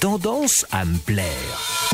tendance à me plaire.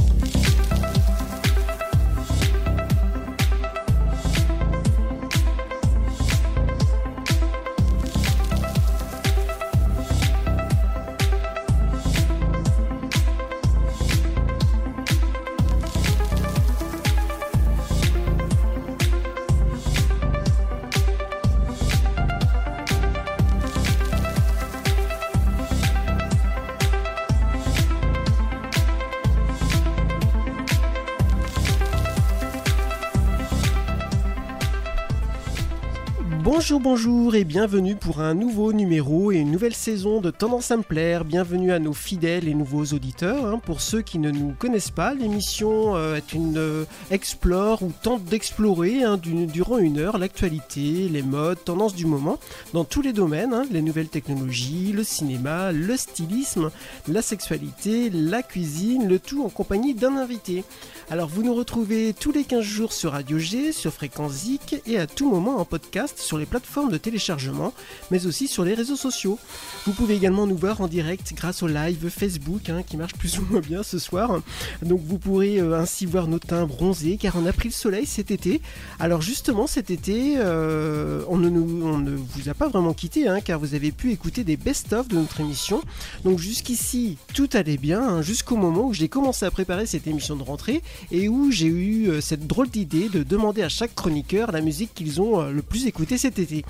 Bonjour, bonjour et bienvenue pour un nouveau numéro et une nouvelle saison de Tendance à me plaire. Bienvenue à nos fidèles et nouveaux auditeurs. hein. Pour ceux qui ne nous connaissent pas, l'émission euh, est une euh, explore ou tente d'explorer hein, du- durant une heure l'actualité, les modes, tendances du moment dans tous les domaines, hein, les nouvelles technologies, le cinéma, le stylisme, la sexualité, la cuisine, le tout en compagnie d'un invité. Alors vous nous retrouvez tous les 15 jours sur Radio G, sur Fréquence et à tout moment en podcast sur les plateformes de téléchargement, mais aussi sur les réseaux sociaux. Vous pouvez également nous voir en direct grâce au live Facebook hein, qui marche plus ou moins bien ce soir. Donc vous pourrez euh, ainsi voir nos teints bronzés car on a pris le soleil cet été. Alors justement cet été, euh, on, ne nous- on ne vous a pas vraiment quitté hein, car vous avez pu écouter des best-of de notre émission. Donc jusqu'ici tout allait bien hein, jusqu'au moment où j'ai commencé à préparer cette émission de rentrée et où j'ai eu euh, cette drôle d'idée de demander à chaque chroniqueur la musique qu'ils ont euh, le plus écouté cet été.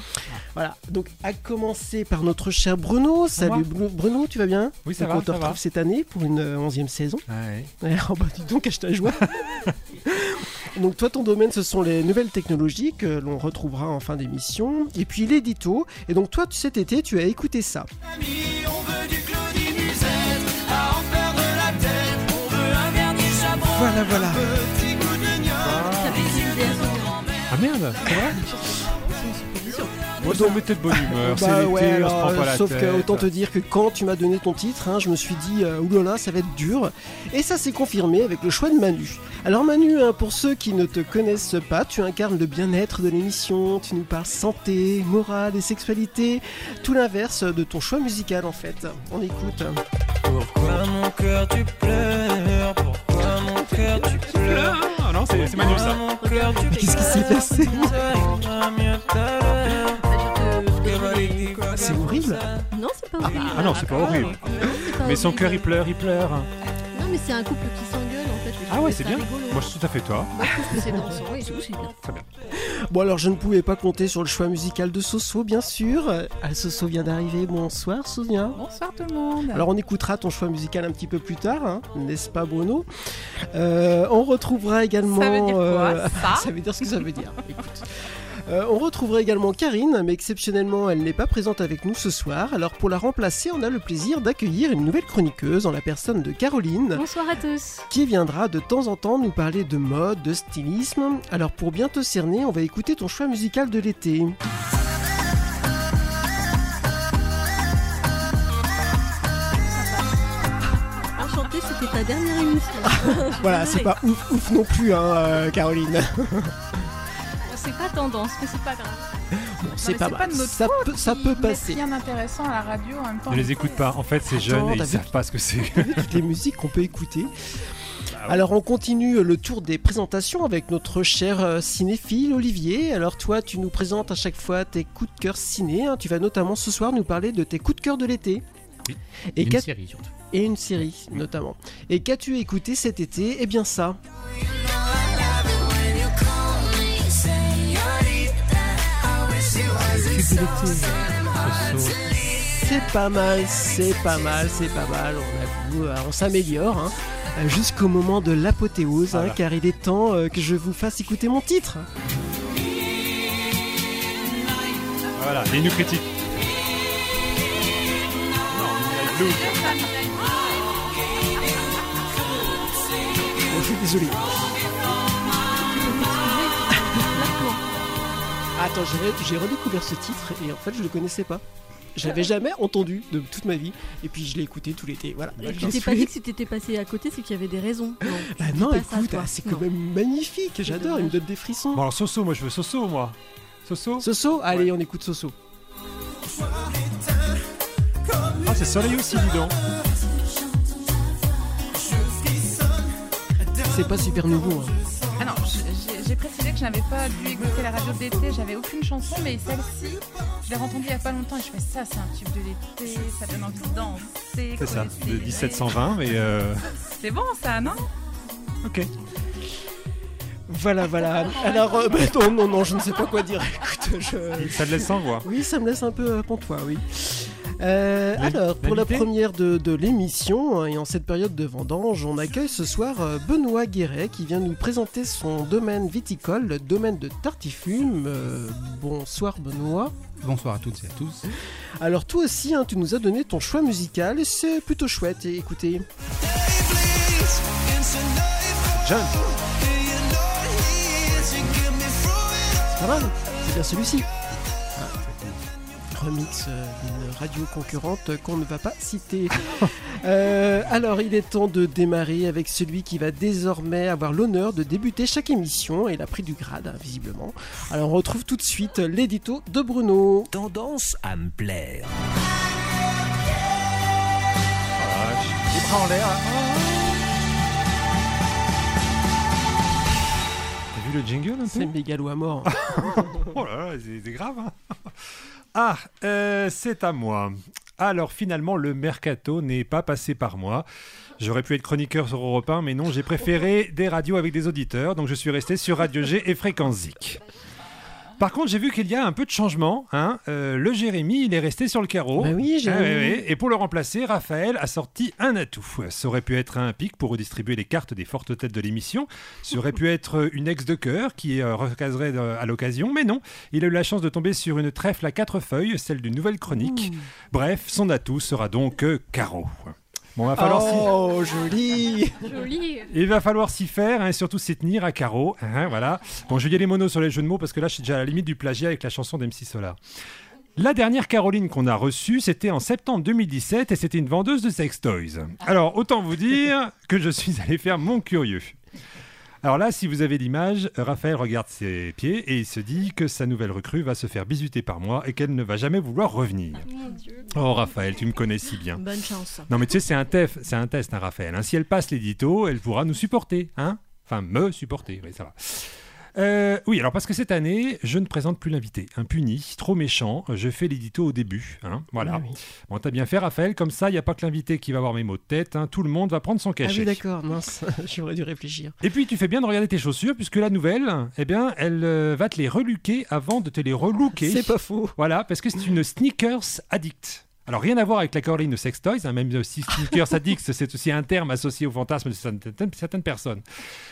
Voilà, donc à commencer par notre cher Bruno. Salut Bru- Bruno, tu vas bien? Oui, ça Donc, va, On te retrouve va. cette année pour une euh, onzième saison. Ouais. Ouais, oh bah dis donc, cache ta joie. donc toi, ton domaine, ce sont les nouvelles technologies que l'on retrouvera en fin d'émission. Et puis l'édito. Et donc toi, cet été, tu as écouté ça. Voilà, voilà. Ah merde, c'est vrai Moi, mettait de bonne humeur. c'est Bah l'été, ouais, on se alors, prend pas la sauf tête. que autant te dire que quand tu m'as donné ton titre, hein, je me suis dit euh, oulala, ça va être dur. Et ça s'est confirmé avec le choix de Manu. Alors Manu, hein, pour ceux qui ne te connaissent pas, tu incarnes le bien-être de l'émission, tu nous parles santé, morale et sexualité, tout l'inverse de ton choix musical en fait. On écoute. Pourquoi mon cœur tu pleures? Cœur tu pleures Ah non, c'est c'est Manu ça. Mon cœur tu Mais qu'est-ce qui s'est passé. C'est horrible. Non, c'est pas horrible. Ah non, c'est pas horrible. C'est pas Mais son horrible. cœur il pleure, il pleure. Non, mais c'est un couple qui s'engueule Ah ouais, c'est bien. rigolo. Moi, je suis tout à fait toi. Que c'est bien. Bon alors je ne pouvais pas compter sur le choix musical de Soso bien sûr. Ah, Soso vient d'arriver, bonsoir Sonia. Bonsoir tout le monde. Alors on écoutera ton choix musical un petit peu plus tard, hein, n'est-ce pas Bruno? Euh, On retrouvera également... Ça veut dire quoi, euh, ça? Ça veut dire ce que ça veut dire. Écoute. Euh, on retrouvera également Karine, mais exceptionnellement elle n'est pas présente avec nous ce soir. Alors pour la remplacer, on a le plaisir d'accueillir une nouvelle chroniqueuse en la personne de Caroline, Bonsoir à tous. qui viendra de temps en temps nous parler de mode, de stylisme. Alors pour bien te cerner, on va écouter ton choix musical de l'été. Enchantée, c'était ta dernière émission. Voilà, c'est pas ouf ouf non plus, hein, euh, Caroline. C'est pas tendance, mais c'est pas grave. Bon, c'est pas pas de notre ça peut, ça peut passer. rien d'intéressant à la radio en même temps. Ne les écoute pas. En fait, c'est jeune et ils savent pas ce que c'est. Toutes les musiques qu'on peut écouter. Ah Alors on continue le tour des présentations avec notre cher euh, cinéphile Olivier. Alors toi tu nous présentes à chaque fois tes coups de cœur ciné. hein. Tu vas notamment ce soir nous parler de tes coups de cœur de l'été. Oui, Et, Une série surtout. et une série notamment. Et qu'as-tu écouté cet été? Eh bien ça. C'est pas mal, c'est pas mal, c'est pas mal. On avoue, euh, on s'améliore. hein. Jusqu'au moment de l'apothéose, hein, car il est temps euh, que je vous fasse écouter mon titre. Voilà, il nous critique. Non, Midnight Blue. Bon, je suis désolé. Attends, j'ai re- j'ai redécouvert ce titre et en fait je le connaissais pas. Je l'avais jamais entendu de toute ma vie et puis je l'ai écouté tout l'été. Voilà. Je t'ai pas dit que si t'étais passé à côté, c'est qu'il y avait des raisons. Non, Bah ça, écoute, ah, c'est quand Non. même magnifique. J'adore, il me donne des frissons. Bon, alors Soso, moi je veux Soso, moi. Soso Soso, allez, on écoute Soso. Ah, c'est Soleil aussi, dis donc. c'est pas super nouveau. hein. Ah non, que je n'avais pas dû écouter la radio d'été, j'avais aucune chanson, mais celle-ci, je l'ai entendue il y a pas longtemps et je fais ça, c'est un tube de l'été, ça donne envie de danser. C'est ça, de essayer. 1720, mais euh, C'est bon ça, non? Ok. Voilà, voilà. Alors, euh, bah, non, non, non, je ne sais pas quoi dire. Écoute, je... Ça te laisse sans voix. Oui, ça me laisse un peu euh, pantois, oui. Euh, alors, pour la première de, de l'émission, hein, et en cette période de vendange, on accueille ce soir euh, Benoît Guéret qui vient nous présenter son domaine viticole, le domaine de Tartifume. Euh, bonsoir Benoît. Bonsoir à toutes et à tous. Alors toi aussi, hein, tu nous as donné ton choix musical et c'est plutôt chouette. Et écoutez, John, c'est pas mal, c'est bien celui-ci. Ah, remix euh, d'une radio concurrente qu'on ne va pas citer. Euh, alors, il est temps de démarrer avec celui qui va désormais avoir l'honneur de débuter chaque émission. Et il a pris du grade, hein, visiblement. Alors, on retrouve tout de suite l'édito de Bruno. Tendance à me plaire. les bras en l'air. T'as vu le jingle un C'est mégalo à mort. Oh là là, c'est c'est grave. hein. Ah, euh, c'est à moi. Alors finalement, le mercato n'est pas passé par moi. J'aurais pu être chroniqueur sur Europe 1, mais non, j'ai préféré des radios avec des auditeurs, donc je suis resté sur Radio G et Fréquence. Par contre, j'ai vu qu'il y a un peu de changement. Hein. Euh, le Jérémy, il est resté sur le carreau. Bah oui, Jérémy. Ah ouais. Et pour le remplacer, Raphaël a sorti un atout. Ça aurait pu être un pic pour redistribuer les cartes des fortes têtes de l'émission. Ça aurait pu être une ex de cœur qui euh, recaserait euh, à l'occasion. Mais non, il a eu la chance de tomber sur une trèfle à quatre feuilles, celle d'une nouvelle chronique. Bref, son atout sera donc Caro. Bon, va falloir s'y- Oh, joli Joli. il va falloir s'y faire hein, et surtout s'y tenir à carreau. hein, voilà. Bon, je vais dire les monos sur les jeux de mots parce que là, je suis déjà à la limite du plagiat avec la chanson d'MC Solar. La dernière Caroline qu'on a reçue, c'était en septembre 2017 et c'était une vendeuse de sex toys. Alors, autant vous dire que je suis allé faire mon curieux. Alors là, si vous avez l'image, Raphaël regarde ses pieds et il se dit que sa nouvelle recrue va se faire bisuter par moi et qu'elle ne va jamais vouloir revenir. Dieu. Oh Raphaël, tu me connais si bien. Bonne chance. Non, mais tu sais, c'est un, tef, c'est un test, hein, Raphaël. hein. Si elle passe l'édito, elle pourra nous supporter. Hein enfin, me supporter, oui, ça va. Euh, oui, alors parce que cette année, je ne présente plus l'invité. Un puni, trop méchant. Je fais l'édito au début. Hein, voilà. Ah oui. Bon, t'as bien fait, Raphaël. Comme ça, il n'y a pas que l'invité qui va avoir mes mots de tête. hein. Tout le monde va prendre son Ah cachet. oui, d'accord, mince, j'aurais dû réfléchir. Et puis, tu fais bien de regarder tes chaussures, puisque la nouvelle, eh bien, elle euh, va te les reluquer avant de te les relooker. C'est pas faux. Voilà, parce que c'est une sneakers addict. Alors rien à voir avec la Caroline de Sex Toys, hein, même si sneakers addict, c'est aussi un terme associé au fantasme de certaines, certaines personnes.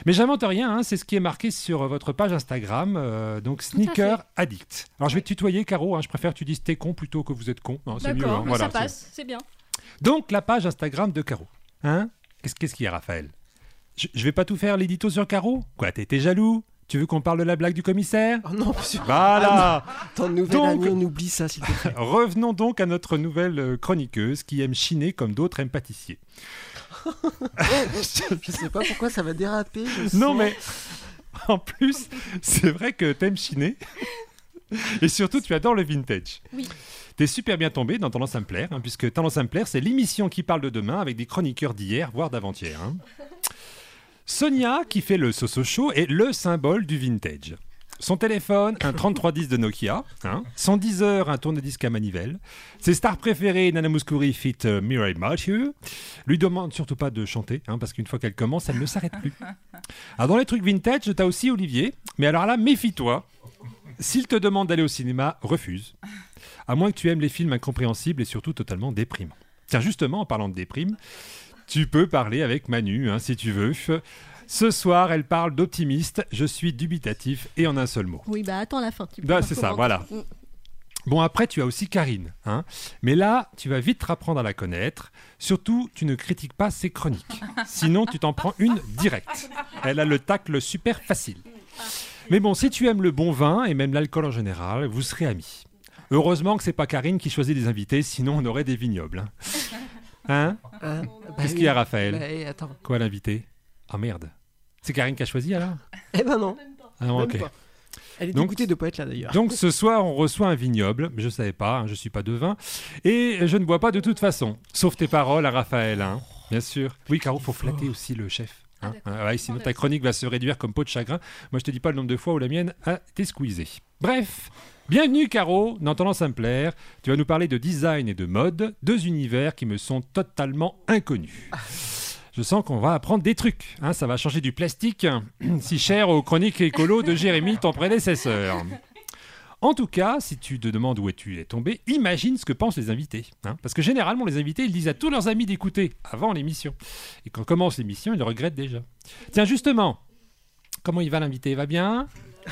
Mais j'invente rien, hein, c'est ce qui est marqué sur votre page Instagram, euh, donc sneaker addict. Alors je vais te tutoyer, Caro, hein, je préfère que tu dises t'es con plutôt que vous êtes con. C'est mieux. Voilà, ça passe, c'est bien. Donc la page Instagram de Caro. Hein Qu'est-ce qu'il y a, Raphaël? Je, je vais pas tout faire l'édito sur Caro? Quoi, t'es jaloux? Tu veux qu'on parle de la blague du commissaire Oh non, monsieur. Voilà Ton nouvel Donc- ami, on oublie ça, s'il te plaît. Revenons donc à notre nouvelle euh, chroniqueuse qui aime chiner comme d'autres aiment pâtissier. Je sais pas pourquoi ça va déraper. je Non mais en plus, c'est vrai que t'aimes chiner. Et surtout, tu adores le vintage. Oui. T'es super bien tombé dans Tendance à me plaire, hein, puisque Tendance à me plaire, c'est l'émission qui parle de demain avec des chroniqueurs d'hier, voire d'avant-hier. hein. Sonia, qui fait le Soso Show, est le symbole du vintage. Son téléphone, un 3310 de Nokia. hein. Son Deezer, un tourne-disque à manivelle. Ses stars préférées, Nana Mouskouri fit euh, Mireille Mathieu. Lui demande surtout pas de chanter, hein, parce qu'une fois qu'elle commence, elle ne s'arrête plus. Alors dans les trucs vintage, t'as aussi Olivier. Mais alors là, méfie-toi. S'il te demande d'aller au cinéma, refuse. À moins que tu aimes les films incompréhensibles et surtout totalement déprimants. Tiens, justement, en parlant de déprime, tu peux parler avec Manu, hein, si tu veux. Ce soir, elle parle d'optimiste. Je suis dubitatif et en un seul mot. Oui, bah attends la fin. tu Bah, c'est ça, voilà. Mm. Bon, après, tu as aussi Karine. Hein Mais là, tu vas vite te apprendre à la connaître. Surtout, tu ne critiques pas ses chroniques. Sinon, tu t'en prends une directe. Elle a le tacle super facile. Mais bon, si tu aimes le bon vin et même l'alcool en général, vous serez amis. Heureusement que c'est pas Karine qui choisit les invités, sinon on aurait des vignobles. Hein, Hein Hein Bah Qu'est-ce oui. qu'il y a, Raphaël Bah, attends. Quoi, l'invité Ah merde. C'est Karine qui a choisi alors Eh ben non. Ah non, même ok. pas. Elle est Donc- dégoûtée de pas être là d'ailleurs. Donc ce soir, on reçoit un vignoble. Je ne savais pas, hein, je suis pas devin. Et je ne bois pas de toute façon. Sauf tes paroles à Raphaël, hein, bien sûr. Oui, Caro, faut flatter aussi le chef. Hein. Ah ouais, sinon ta chronique va se réduire comme peau de chagrin. Moi, je te dis pas le nombre de fois où la mienne a été squeezée. Bref, bienvenue Caro dans Tendance à me plaire. Tu vas nous parler de design et de mode, deux univers qui me sont totalement inconnus. Je sens qu'on va apprendre des trucs. hein. ça va changer du plastique si cher aux chroniques écolo de Jérémy, ton prédécesseur. En tout cas, si tu te demandes où es-tu es tombé, imagine ce que pensent les invités. hein. Parce que généralement, les invités, ils disent à tous leurs amis d'écouter avant l'émission. Et quand commence l'émission, ils le regrettent déjà. Tiens, justement, comment il va l'invité? Il va bien?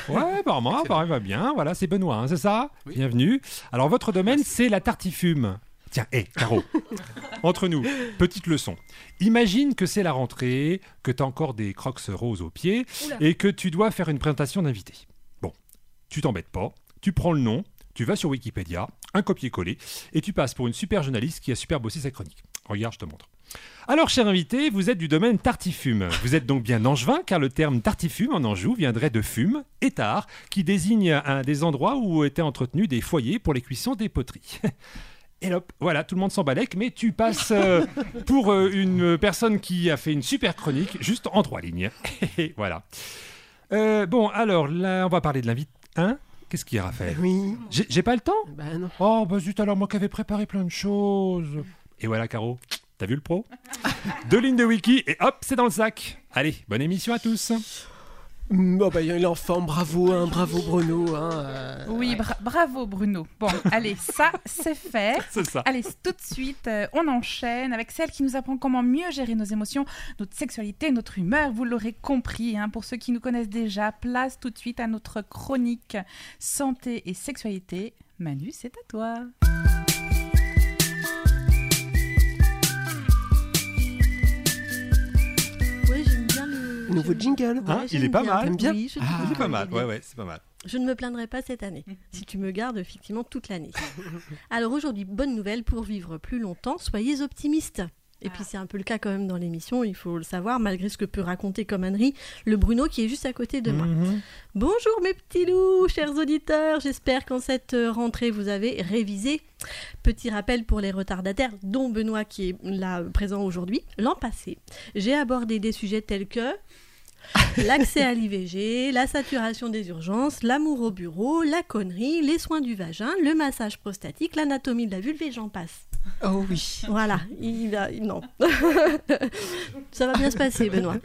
Ouais, moi, bah, il va bien. Voilà, c'est Benoît, hein, c'est ça? Bienvenue. Alors, votre domaine, c'est la tartifume. Tiens, hé, Caro, entre nous, petite leçon. Imagine que c'est la rentrée, que tu as encore des crocs roses aux pieds Oula. et que tu dois faire une présentation d'invité. Bon, tu t'embêtes pas, tu prends le nom, tu vas sur Wikipédia, un copier-coller, et tu passes pour une super journaliste qui a super bossé sa chronique. Regarde, je te montre. Alors, cher invité, vous êtes du domaine tartifume. Vous êtes donc bien angevin, car le terme tartifume en Anjou viendrait de fume, étard, qui désigne un des endroits où étaient entretenus des foyers pour les cuissons des poteries. Et hop, voilà, tout le monde s'en balèque, mais tu passes euh, pour euh, une personne qui a fait une super chronique, juste en trois lignes. Et voilà. Euh, bon, alors là, on va parler de l'invité. Hein Qu'est-ce qu'il y a, Raphaël Oui. J'ai pas le temps Bah non. Oh, bah zut, alors moi qui avais préparé plein de choses. Et voilà, Caro, t'as vu le pro Deux lignes de wiki et hop, c'est dans le sac. Allez, bonne émission à tous. Bon bah il est en forme, bravo, hein, bravo Bruno. Hein, euh, Oui, bra- bravo Bruno. Bon, allez, ça, c'est fait. C'est ça. Allez, tout de suite, euh, on enchaîne avec celle qui nous apprend comment mieux gérer nos émotions, notre sexualité, notre humeur. Vous l'aurez compris, hein, pour ceux qui nous connaissent déjà, place tout de suite à notre chronique santé et sexualité. Manu, c'est à toi. Nouveau jingle. Ouais, Hein, il est pas bien. mal. Bien Oui, Ah, pas il est mal. bien. Ouais, ouais, c'est pas mal. Je ne me plaindrai pas cette année, si tu me gardes effectivement toute l'année. Alors aujourd'hui, bonne nouvelle pour vivre plus longtemps, soyez optimistes. Et puis c'est un peu le cas quand même dans l'émission, il faut le savoir, malgré ce que peut raconter comme Annery, le Bruno qui est juste à côté de moi. Mhm. Bonjour mes petits loups, chers auditeurs, j'espère qu'en cette euh, rentrée vous avez révisé. Petit rappel pour les retardataires, dont Benoît qui est là euh, présent aujourd'hui. L'an passé, j'ai abordé des sujets tels que l'accès à l'IVG, la saturation des urgences, l'amour au bureau, la connerie, les soins du vagin, le massage prostatique, l'anatomie de la vulve et j'en passe. Oh oui. Voilà, il a... Non. Ça va bien se passer, Benoît.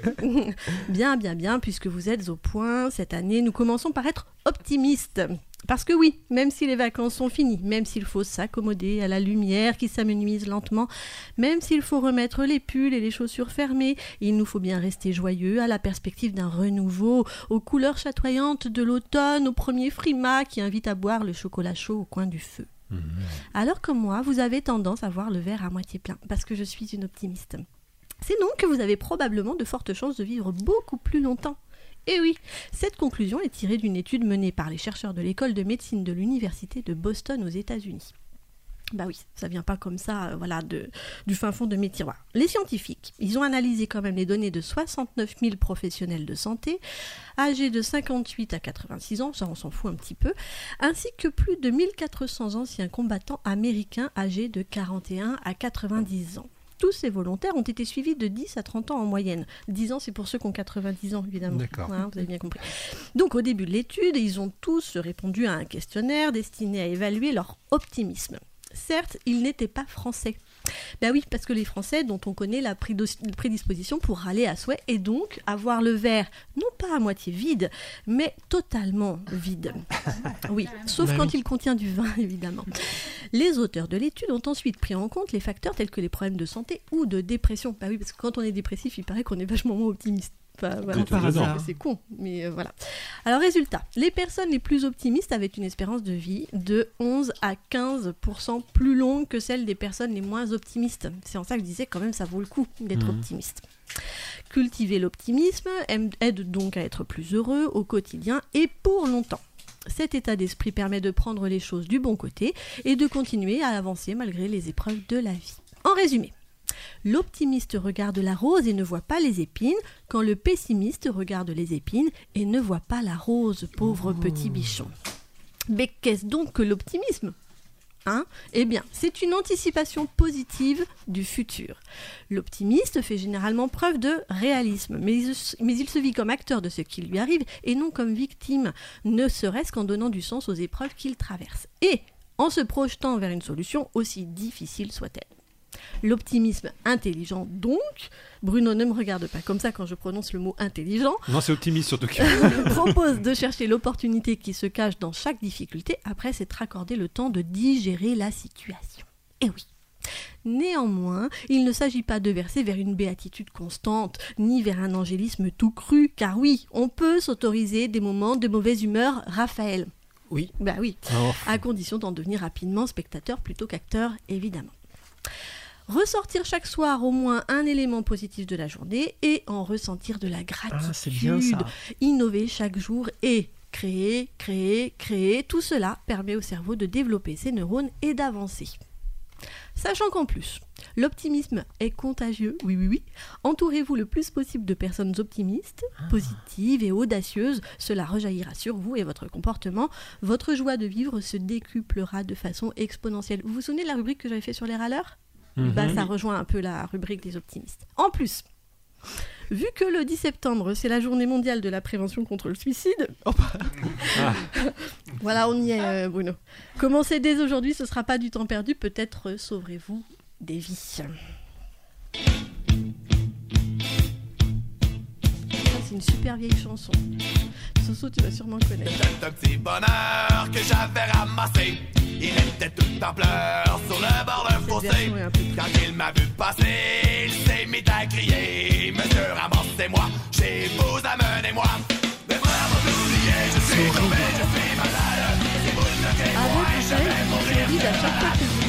bien, bien, bien, puisque vous êtes au point cette année, nous commençons par être optimistes. Parce que oui, même si les vacances sont finies, même s'il faut s'accommoder à la lumière qui s'amenuise lentement, même s'il faut remettre les pulls et les chaussures fermées, il nous faut bien rester joyeux à la perspective d'un renouveau, aux couleurs chatoyantes de l'automne, au premier frima qui invite à boire le chocolat chaud au coin du feu. Alors comme moi, vous avez tendance à voir le verre à moitié plein, parce que je suis une optimiste. C'est donc que vous avez probablement de fortes chances de vivre beaucoup plus longtemps. Et oui, cette conclusion est tirée d'une étude menée par les chercheurs de l'école de médecine de l'université de Boston aux États-Unis. Bah oui, ça vient pas comme ça, euh, voilà, de, du fin fond de mes. Les scientifiques, ils ont analysé quand même les données de 69 000 professionnels de santé, âgés de 58 à 86 ans, ça on s'en fout un petit peu, ainsi que plus de 1400 anciens combattants américains âgés de 41 à 90 ans. Tous ces volontaires ont été suivis de 10 à 30 ans en moyenne. 10 ans, c'est pour ceux qui ont 90 ans, évidemment. D'accord. Hein, vous avez bien compris. Donc, au début de l'étude, ils ont tous répondu à un questionnaire destiné à évaluer leur optimisme. Certes, ils n'étaient pas français. Ben oui, parce que les Français, dont on connaît la prédisposition pour râler à souhait, et donc avoir le verre, non pas à moitié vide, mais totalement vide. Oui, sauf Bah quand il contient du vin, évidemment. Les auteurs de l'étude ont ensuite pris en compte les facteurs tels que les problèmes de santé ou de dépression. Bah oui, parce que quand on est dépressif, il paraît qu'on est vachement moins optimiste. Voilà. C'est con, mais euh, voilà. Alors, résultat, les personnes les plus optimistes avaient une espérance de vie de 11 à 15% plus longue que celle des personnes les moins optimistes. C'est en ça que je disais quand même ça vaut le coup d'être Mhm. optimiste. Cultiver l'optimisme aide donc à être plus heureux au quotidien et pour longtemps. Cet état d'esprit permet de prendre les choses du bon côté et de continuer à avancer malgré les épreuves de la vie. En résumé, l'optimiste regarde la rose et ne voit pas les épines, quand le pessimiste regarde les épines et ne voit pas la rose, pauvre petit bichon. Mais qu'est-ce donc que l'optimisme Hein? Eh bien, c'est une anticipation positive du futur. L'optimiste fait généralement preuve de réalisme, mais il, se- mais il se vit comme acteur de ce qui lui arrive et non comme victime, ne serait-ce qu'en donnant du sens aux épreuves qu'il traverse. Et en se projetant vers une solution aussi difficile soit-elle. L'optimisme intelligent, donc, Bruno ne me regarde pas comme ça quand je prononce le mot intelligent, Non, c'est optimiste surtout. propose de chercher l'opportunité qui se cache dans chaque difficulté après s'être accordé le temps de digérer la situation. Et oui. Néanmoins, il ne s'agit pas de verser vers une béatitude constante, ni vers un angélisme tout cru, car oui, on peut s'autoriser des moments de mauvaise humeur, Raphaël. Oui. Bah oui, Oh. à condition d'en devenir rapidement spectateur plutôt qu'acteur, évidemment. Ressortir chaque soir au moins un élément positif de la journée et en ressentir de la gratitude Ah, ça. innover chaque jour et créer, créer, créer, tout cela permet au cerveau de développer ses neurones et d'avancer. Sachant qu'en plus, l'optimisme est contagieux, oui oui oui, entourez-vous le plus possible de personnes optimistes, positives et audacieuses, cela rejaillira sur vous et votre comportement, votre joie de vivre se décuplera de façon exponentielle. Vous vous souvenez de la rubrique que j'avais fait sur les râleurs? Mhm. bah, ça rejoint un peu la rubrique des optimistes. En plus, vu que le 10 septembre, c'est la journée mondiale de la prévention contre le suicide, oh, bah. Ah. voilà, on y est, euh, Bruno. Commencez dès aujourd'hui, ce sera pas du temps perdu, peut-être sauverez-vous des vies. C'est une super vieille chanson. Soso, tu vas sûrement connaître. C'était un petit bonheur que j'avais ramassé. Il était tout en pleurs sur le bord d'un Cette fossé. Quand il m'a vu passer, il s'est mis à crier Monsieur, ramassez-moi, chez vous, amenez-moi. Mes frères m'ont oublié, je suis tombé, je suis malade. Si vous le bloquez, Arrête, vous savez, c'est horrible à chaque fois que vous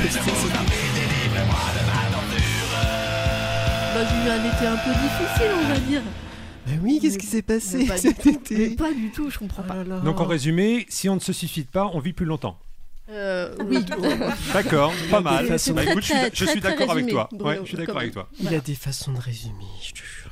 musique, c'est pas normal. Le porte J'ai eu un été un peu difficile, on va dire. Mais oui, qu'est-ce qui s'est passé pas, cet été mais pas du tout, je comprends Oh pas. là là. Donc en résumé, si on ne se suffit pas, on vit plus longtemps. Euh, oui, D'accord, pas mal. Bah, écoute, je suis, très, je très, suis très d'accord avec toi. Ouais, je suis d'accord avec toi. Il Voilà. a des façons de résumer, je te jure.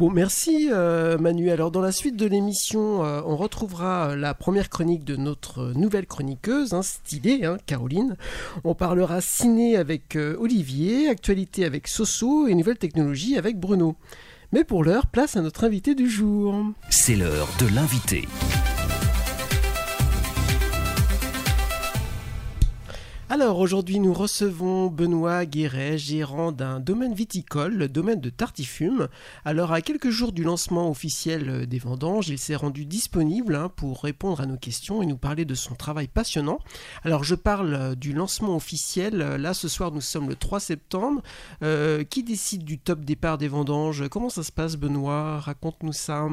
Bon, merci euh, Manu. Alors, dans la suite de l'émission, euh, on retrouvera euh, la première chronique de notre nouvelle chroniqueuse, hein, stylée, hein, Caroline. On parlera ciné avec Olivier, actualité avec Soso et nouvelles technologies avec Bruno. Mais pour l'heure, place à notre invité du jour. C'est l'heure de l'invité. Alors aujourd'hui nous recevons Benoît Guéret, gérant d'un domaine viticole, le domaine de Tartifume. Alors à quelques jours du lancement officiel des vendanges, il s'est rendu disponible hein, pour répondre à nos questions et nous parler de son travail passionnant. Alors je parle euh, du lancement officiel, là ce soir nous sommes le 3 septembre. Euh, qui décide du top départ des vendanges? Comment ça se passe Benoît? Raconte-nous ça.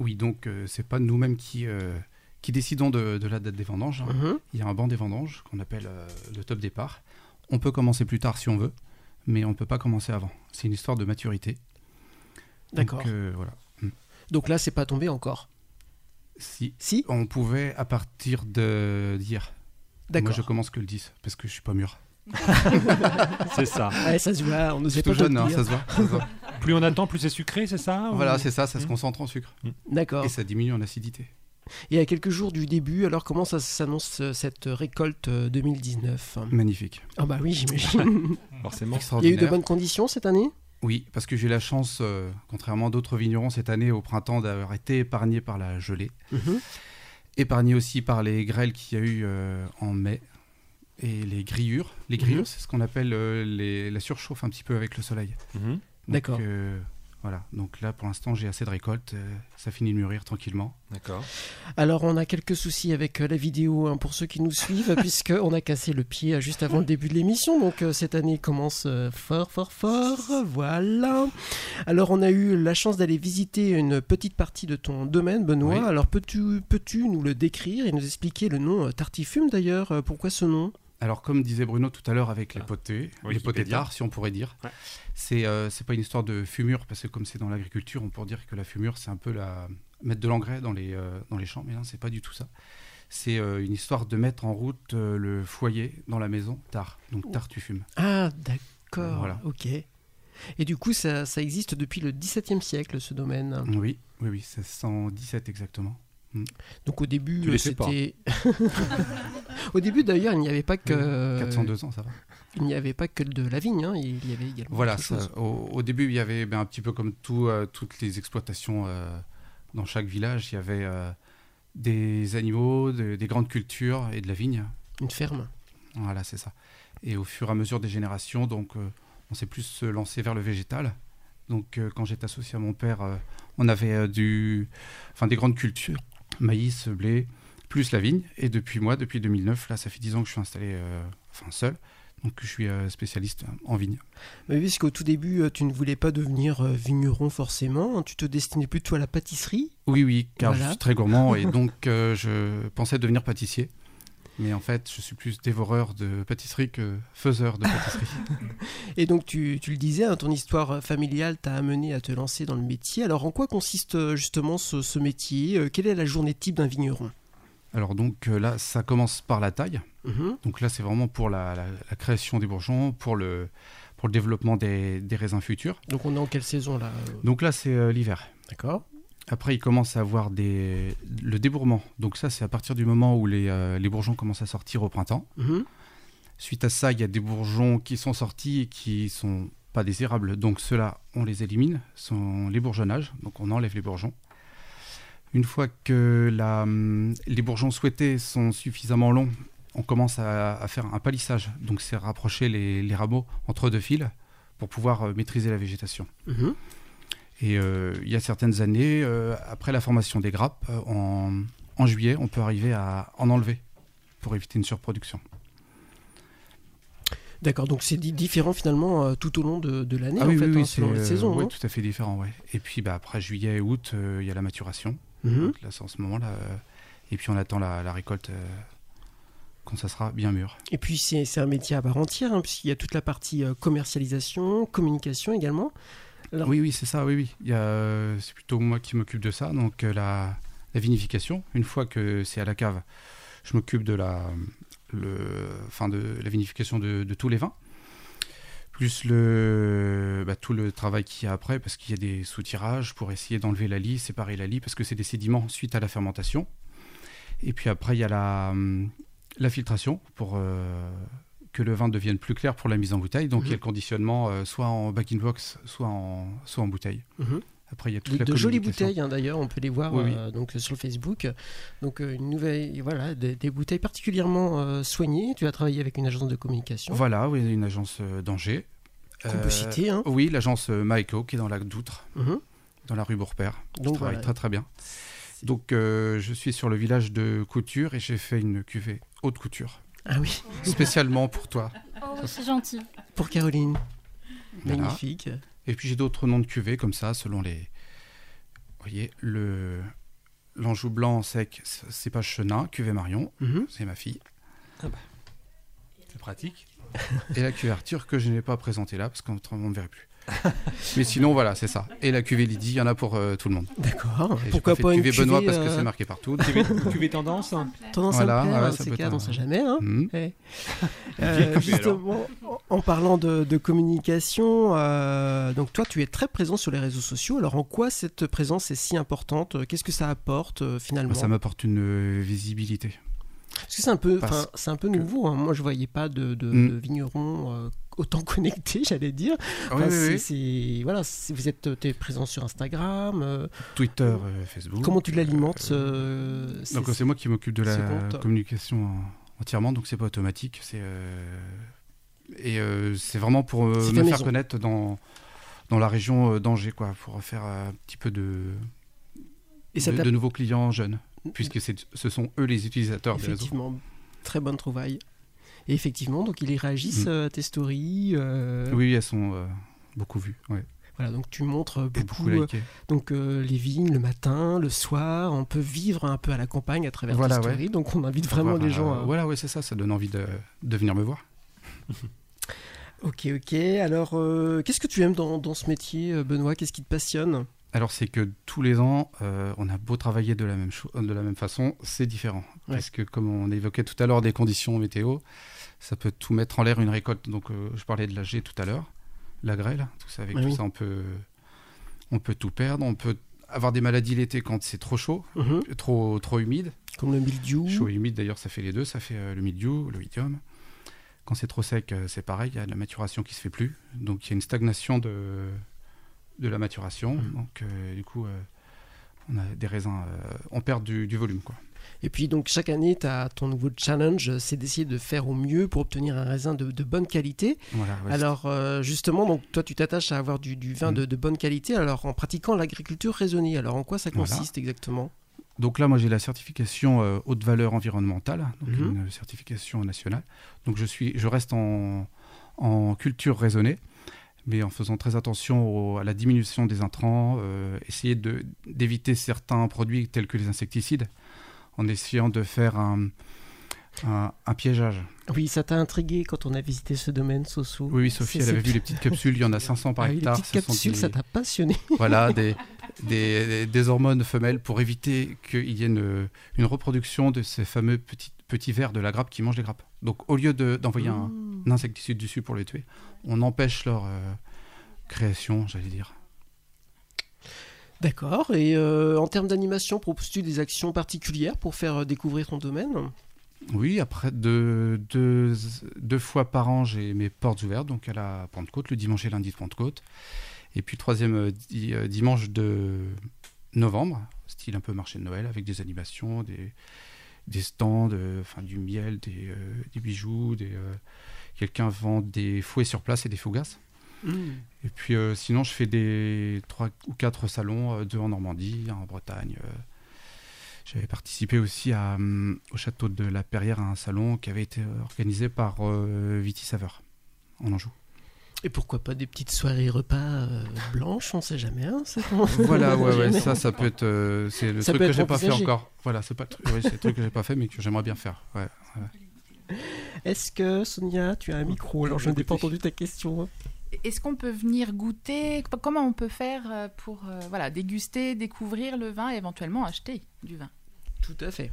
Oui, donc euh, c'est pas nous-mêmes qui, euh, qui décidons de, de la date des vendanges. hein. Mhm. Il y a un banc des vendanges qu'on appelle euh, le top départ. On peut commencer plus tard si on veut, mais on ne peut pas commencer avant. C'est une histoire de maturité. D'accord. Donc, euh, voilà. Donc là c'est pas tombé encore. Si Si on pouvait à partir de d'hier. Moi, D'accord. je commence que le 10 parce que je suis pas mûr. C'est ça. Ouais, ça se voit, on suis pas tout jeune, le hein, ça se voit. ça se voit. Plus on attend, plus c'est sucré, c'est ça ou- voilà, c'est ça, ça se Mm. concentre en sucre. D'accord. Et ça diminue en acidité. Et à quelques jours du début, alors comment ça s'annonce euh, cette récolte euh, 2019 Magnifique. Ah bah oui, j'imagine. Forcément. Il y a eu de bonnes conditions cette année? Oui, parce que j'ai eu la chance, euh, contrairement à d'autres vignerons cette année au printemps, d'avoir été épargné par la gelée. Mhm. épargné aussi par les grêles qu'il y a eu euh, en mai et les grillures. Les grillures, Mhm. c'est ce qu'on appelle euh, les- la surchauffe un petit peu avec le soleil. D'accord. Voilà, donc là pour l'instant j'ai assez de récolte, euh, ça finit de mûrir tranquillement. D'accord. Alors on a quelques soucis avec euh, la vidéo hein, pour ceux qui nous suivent, puisqu'on a cassé le pied euh, juste avant le début de l'émission, donc euh, cette année commence euh, fort fort fort, voilà. Alors on a eu la chance d'aller visiter une petite partie de ton domaine, Benoît. Oui. Alors peux-tu peux nous le décrire et nous expliquer le nom euh, Tartifume d'ailleurs euh, Pourquoi ce nom? Alors comme disait Bruno tout à l'heure avec les Ah. potés, les Wikipédia. potétards si on pourrait dire, Ouais. c'est euh, c'est pas une histoire de fumure parce que comme c'est dans l'agriculture on pourrait dire que la fumure c'est un peu la mettre de l'engrais dans les euh, dans les champs mais non c'est pas du tout ça. C'est euh, une histoire de mettre en route le foyer dans la maison tard donc tard tu fumes. Ah d'accord, Voilà. ok. Et du coup ça, ça existe depuis le XVIIe siècle ce domaine? Oui oui oui c'est 117 exactement. Mm. Donc au début, c'était. au début d'ailleurs, il n'y avait pas que. 402 ans, ça va. Il n'y avait pas que de la vigne, hein, il y avait également. Voilà, ça, au, au début, il y avait ben, un petit peu comme tout, euh, toutes les exploitations euh, dans chaque village, il y avait euh, des animaux, de- des grandes cultures et de la vigne. Une ferme. Voilà, c'est ça. Et au fur et à mesure des générations, donc, euh, on s'est plus se lancer vers le végétal. Donc, euh, quand j'étais associé à mon père, euh, on avait euh, du, enfin, des grandes cultures, maïs, blé, plus la vigne. Et depuis moi, depuis 2009, là, ça fait 10 ans que je suis installé, euh, enfin, seul. Donc, je suis euh, spécialiste en vigne. Mais puisqu'au tout début, euh, tu ne voulais pas devenir vigneron forcément, tu te destinais plutôt à la pâtisserie. Oui, oui, car Voilà. je suis très gourmand et donc euh, je pensais devenir pâtissier. Mais en fait, je suis plus dévoreur de pâtisserie que faiseur de pâtisserie. Et donc, tu, tu le disais, hein, ton histoire familiale t'a amené à te lancer dans le métier. Alors, en quoi consiste euh, justement ce, ce métier? Euh, Quelle est la journée type d'un vigneron? Alors donc euh, là, ça commence par la taille. Mhm. Donc là, c'est vraiment pour la, la- la création des bourgeons, pour le, pour le développement des, des raisins futurs. Donc, on est en quelle saison là? Donc là, c'est euh, l'hiver. D'accord. Après, il commence à avoir des, le débourrement. Donc ça, c'est à partir du moment où les, euh, les bourgeons commencent à sortir au printemps. Mhm. Suite à ça, il y a des bourgeons qui sont sortis et qui sont pas désirables. Donc ceux-là, on les élimine, sont les bourgeonnages. Donc on enlève les bourgeons. Une fois que la, hum, les bourgeons souhaités sont suffisamment longs, on commence à, à faire un palissage. Donc c'est rapprocher les, les rameaux entre deux fils pour pouvoir euh, maîtriser la végétation. Mhm. Et euh, il y a certaines années, euh, après la formation des grappes, euh, en, en juillet, on peut arriver à en enlever pour éviter une surproduction. D'accord, donc c'est di- différent finalement euh, tout au long de, de l'année Ah en oui, fait, oui, hein, oui, selon les saisons. ouais, hein. tout à fait différent, ouais. Et puis bah, après juillet et août, euh, il y a la maturation. Mhm. Donc là, c'est en ce moment-là. et puis on attend la, la récolte quand ça sera bien mûr. Et puis c'est un métier à part entière, hein, puisqu'il y a toute la partie commercialisation, communication également. Oui, oui, c'est ça, oui, oui. Euh, c'est plutôt moi qui m'occupe de ça. Donc euh, la, vinification, une fois que c'est à la cave, je m'occupe de la, le, de la vinification de, tous les vins. Plus le, bah, tout le travail qu'il y a après, parce qu'il y a des soutirages pour essayer d'enlever la lie, séparer la lie, parce que c'est des sédiments suite à la fermentation. Et puis après, il y a la, hum, filtration pour euh, que le vin devienne plus clair pour la mise en bouteille. Donc Mhm. il y a le conditionnement euh, soit en back-in-box, soit en, soit en bouteille. Mhm. Après, il y a toute De, la de jolies bouteilles hein, d'ailleurs, on peut les voir Oui, oui. euh, donc sur le Facebook. Donc euh, une nouvelle, voilà, des, des bouteilles particulièrement euh, soignées. Tu as travaillé avec une agence de communication. Voilà, oui, une agence d'Angers. Qu'on peut citer, hein. Oui, l'agence Maïko, qui est dans la d'Outre, Mhm. dans la rue Bourpère. Donc travaille voilà. très très bien. Donc, je suis sur le village de Couture et j'ai fait une cuvée haute couture, Ah oui, spécialement pour toi. Oh, c'est gentil. pour Caroline. Voilà. Magnifique. Et puis j'ai d'autres noms de cuvées comme ça, selon les. Vous voyez, le l'Anjou blanc sec, c'est cépage chenin, cuvée Marion, Mhm. c'est ma fille. C'est pratique. Et la couverture que je n'ai pas présentée là, parce qu'autrement on ne verrait plus. Mais sinon, voilà, c'est ça. Et la cuvée Lydie, il y en a pour euh, tout le monde. D'accord. Et j'ai Pourquoi fait pas une cuvée Benoît cuvée, parce que euh, c'est marqué partout. Cuvée, cuvée tendance hein. Tendance Voilà, à me plaire, ouais, hein, ça ces peut on sait jamais. Hein. Ouais. Bien Euh, justement, en en parlant de, de communication, euh, donc toi, tu es très présent sur les réseaux sociaux. Alors, en quoi cette présence est si importante? Qu'est-ce que ça apporte euh, finalement? Ça m'apporte une euh, visibilité. Parce que c'est un peu, c'est un peu que- nouveau. hein. Moi, je voyais pas de, de, Mm. de vignerons euh, autant connectés, j'allais dire. Oui, oui, oui. voilà, vous êtes es présent sur Instagram. euh, Twitter, euh, Facebook. comment tu l'alimentes c'est- Donc c'est moi qui m'occupe de la communication en- entièrement, donc c'est pas automatique. C'est et c'est vraiment pour me faire maison. connaître dans dans la région d'Angers, quoi, pour faire un petit peu de Et ça de, de nouveaux clients jeunes, puisque ce sont eux les utilisateurs des réseaux. Effectivement, très bonne trouvaille. Et effectivement, donc ils réagissent Mm. euh, à tes stories. euh, Oui, elles sont euh, beaucoup vues, ouais, Voilà, donc tu montres beaucoup, euh, donc les vignes le matin, le soir. On peut vivre un peu à la campagne à travers Voilà, tes ouais. stories. Donc on invite vraiment les gens. à... Voilà, ouais, c'est ça, ça donne envie de, de venir me voir. Ok, ok. Alors, qu'est-ce que tu aimes dans, dans ce métier, Benoît? Qu'est-ce qui te passionne? Alors c'est que tous les ans, euh, on a beau travailler de la même, de la même façon, c'est différent. Ouais. Parce que comme on évoquait tout à l'heure des conditions météo, ça peut tout mettre en l'air une récolte. Donc euh, je parlais de la G tout à l'heure, la grêle, tout ça, avec tout ça on peut, on peut tout perdre, on peut avoir des maladies l'été quand c'est trop chaud, Mhm. trop, trop humide. Comme le mildiou. Chaud et humide, d'ailleurs, ça fait les deux. Ça fait euh, le mildiou, le idiome. Quand c'est trop sec, c'est pareil. Il y a de la maturation qui se fait plus. Donc, il y a une stagnation de, de la maturation. Mhm. Donc, euh, du coup, euh, on a des raisins. euh, on perd du, du volume, quoi. Et puis donc chaque année, tu as ton nouveau challenge, c'est d'essayer de faire au mieux pour obtenir un raisin de, de bonne qualité. Voilà, ouais, Alors euh, justement, donc toi tu t'attaches à avoir du, du vin Mhm. de, de bonne qualité. Alors en pratiquant l'agriculture raisonnée, alors en quoi ça Voilà. consiste exactement? Donc là, moi, j'ai la certification euh, haute valeur environnementale, donc Mhm. une certification nationale. Donc je suis, je reste en, en culture raisonnée, mais en faisant très attention au- à la diminution des intrants, euh, essayer d'éviter certains produits tels que les insecticides, en essayant de faire un, un, un piégeage. Oui, ça t'a intrigué quand on a visité ce domaine, Soso. Oui, oui, Sophie, elle avait vu les petites capsules, il y en a 500 par Ah oui, les hectare. petites capsules, des- ça t'a passionné. voilà, des, des, des- hormones femelles pour éviter qu'il y ait une, une reproduction de ces fameux petits, petits vers de la grappe qui mangent les grappes. Donc au lieu de- d'envoyer un, Mmh. un insecticide dessus pour les tuer, on empêche leur euh, création, j'allais dire. D'accord. Et euh, en termes d'animation, proposes-tu des actions particulières pour faire euh, découvrir ton domaine? Oui, après deux, deux, deux fois par an, j'ai mes portes ouvertes, donc à la Pentecôte, le dimanche et lundi de Pentecôte. Et puis troisième di- euh, dimanche de novembre, style un peu marché de Noël, avec des animations, des, des stands, euh, enfin du miel, des, euh, des bijoux, des, euh, quelqu'un vend des fouets sur place et des fougasses. Et puis sinon, je fais des trois ou quatre salons, deux en Normandie, un en Bretagne. J'avais participé aussi à, hum, au château de la Perrière à un salon qui avait été organisé par Viti Saveur en Anjou. Et pourquoi pas des petites soirées repas euh, blanches On sait jamais. Hein, Voilà, ouais, ouais, Jamais. ça, ça peut être, euh, c'est le Ça truc que j'ai pas fait encore. Voilà, c'est pas, le truc- ouais, c'est le truc que j'ai pas fait, mais que j'aimerais bien faire. Ouais. Est-ce que Sonia, tu as un micro? Alors je n'ai pas entendu ta question. Est-ce qu'on peut venir goûter? Comment on peut faire euh, pour euh, voilà, déguster, découvrir le vin et éventuellement acheter du vin? Tout à fait.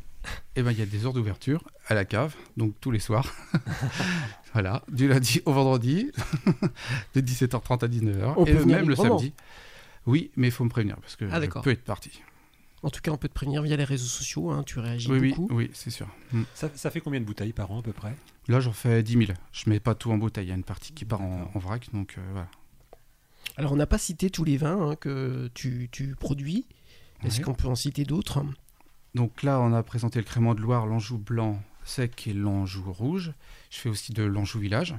Et ben, il y a des heures d'ouverture à la cave, donc tous les soirs. voilà, du lundi au vendredi, de 17h30 à 19h, On et peut venir même le samedi. Oui, mais il faut me prévenir parce que Ah, je peux être parti. En tout cas, on peut te prévenir via les réseaux sociaux. hein, tu réagis Oui, oui, beaucoup. oui, c'est sûr. Mm. Ça, ça fait combien de bouteilles par an à peu près? Là, j'en fais 10 000. Je mets pas tout en bouteille. Il y a une partie qui part en, en vrac, donc euh, voilà. Alors, on n'a pas cité tous les vins hein, que tu, tu produis. Est-ce Ouais. qu'on peut en citer d'autres? Donc là, on a présenté le crément de Loire, l'Anjou blanc sec et l'Anjou rouge. Je fais aussi de l'Anjou village.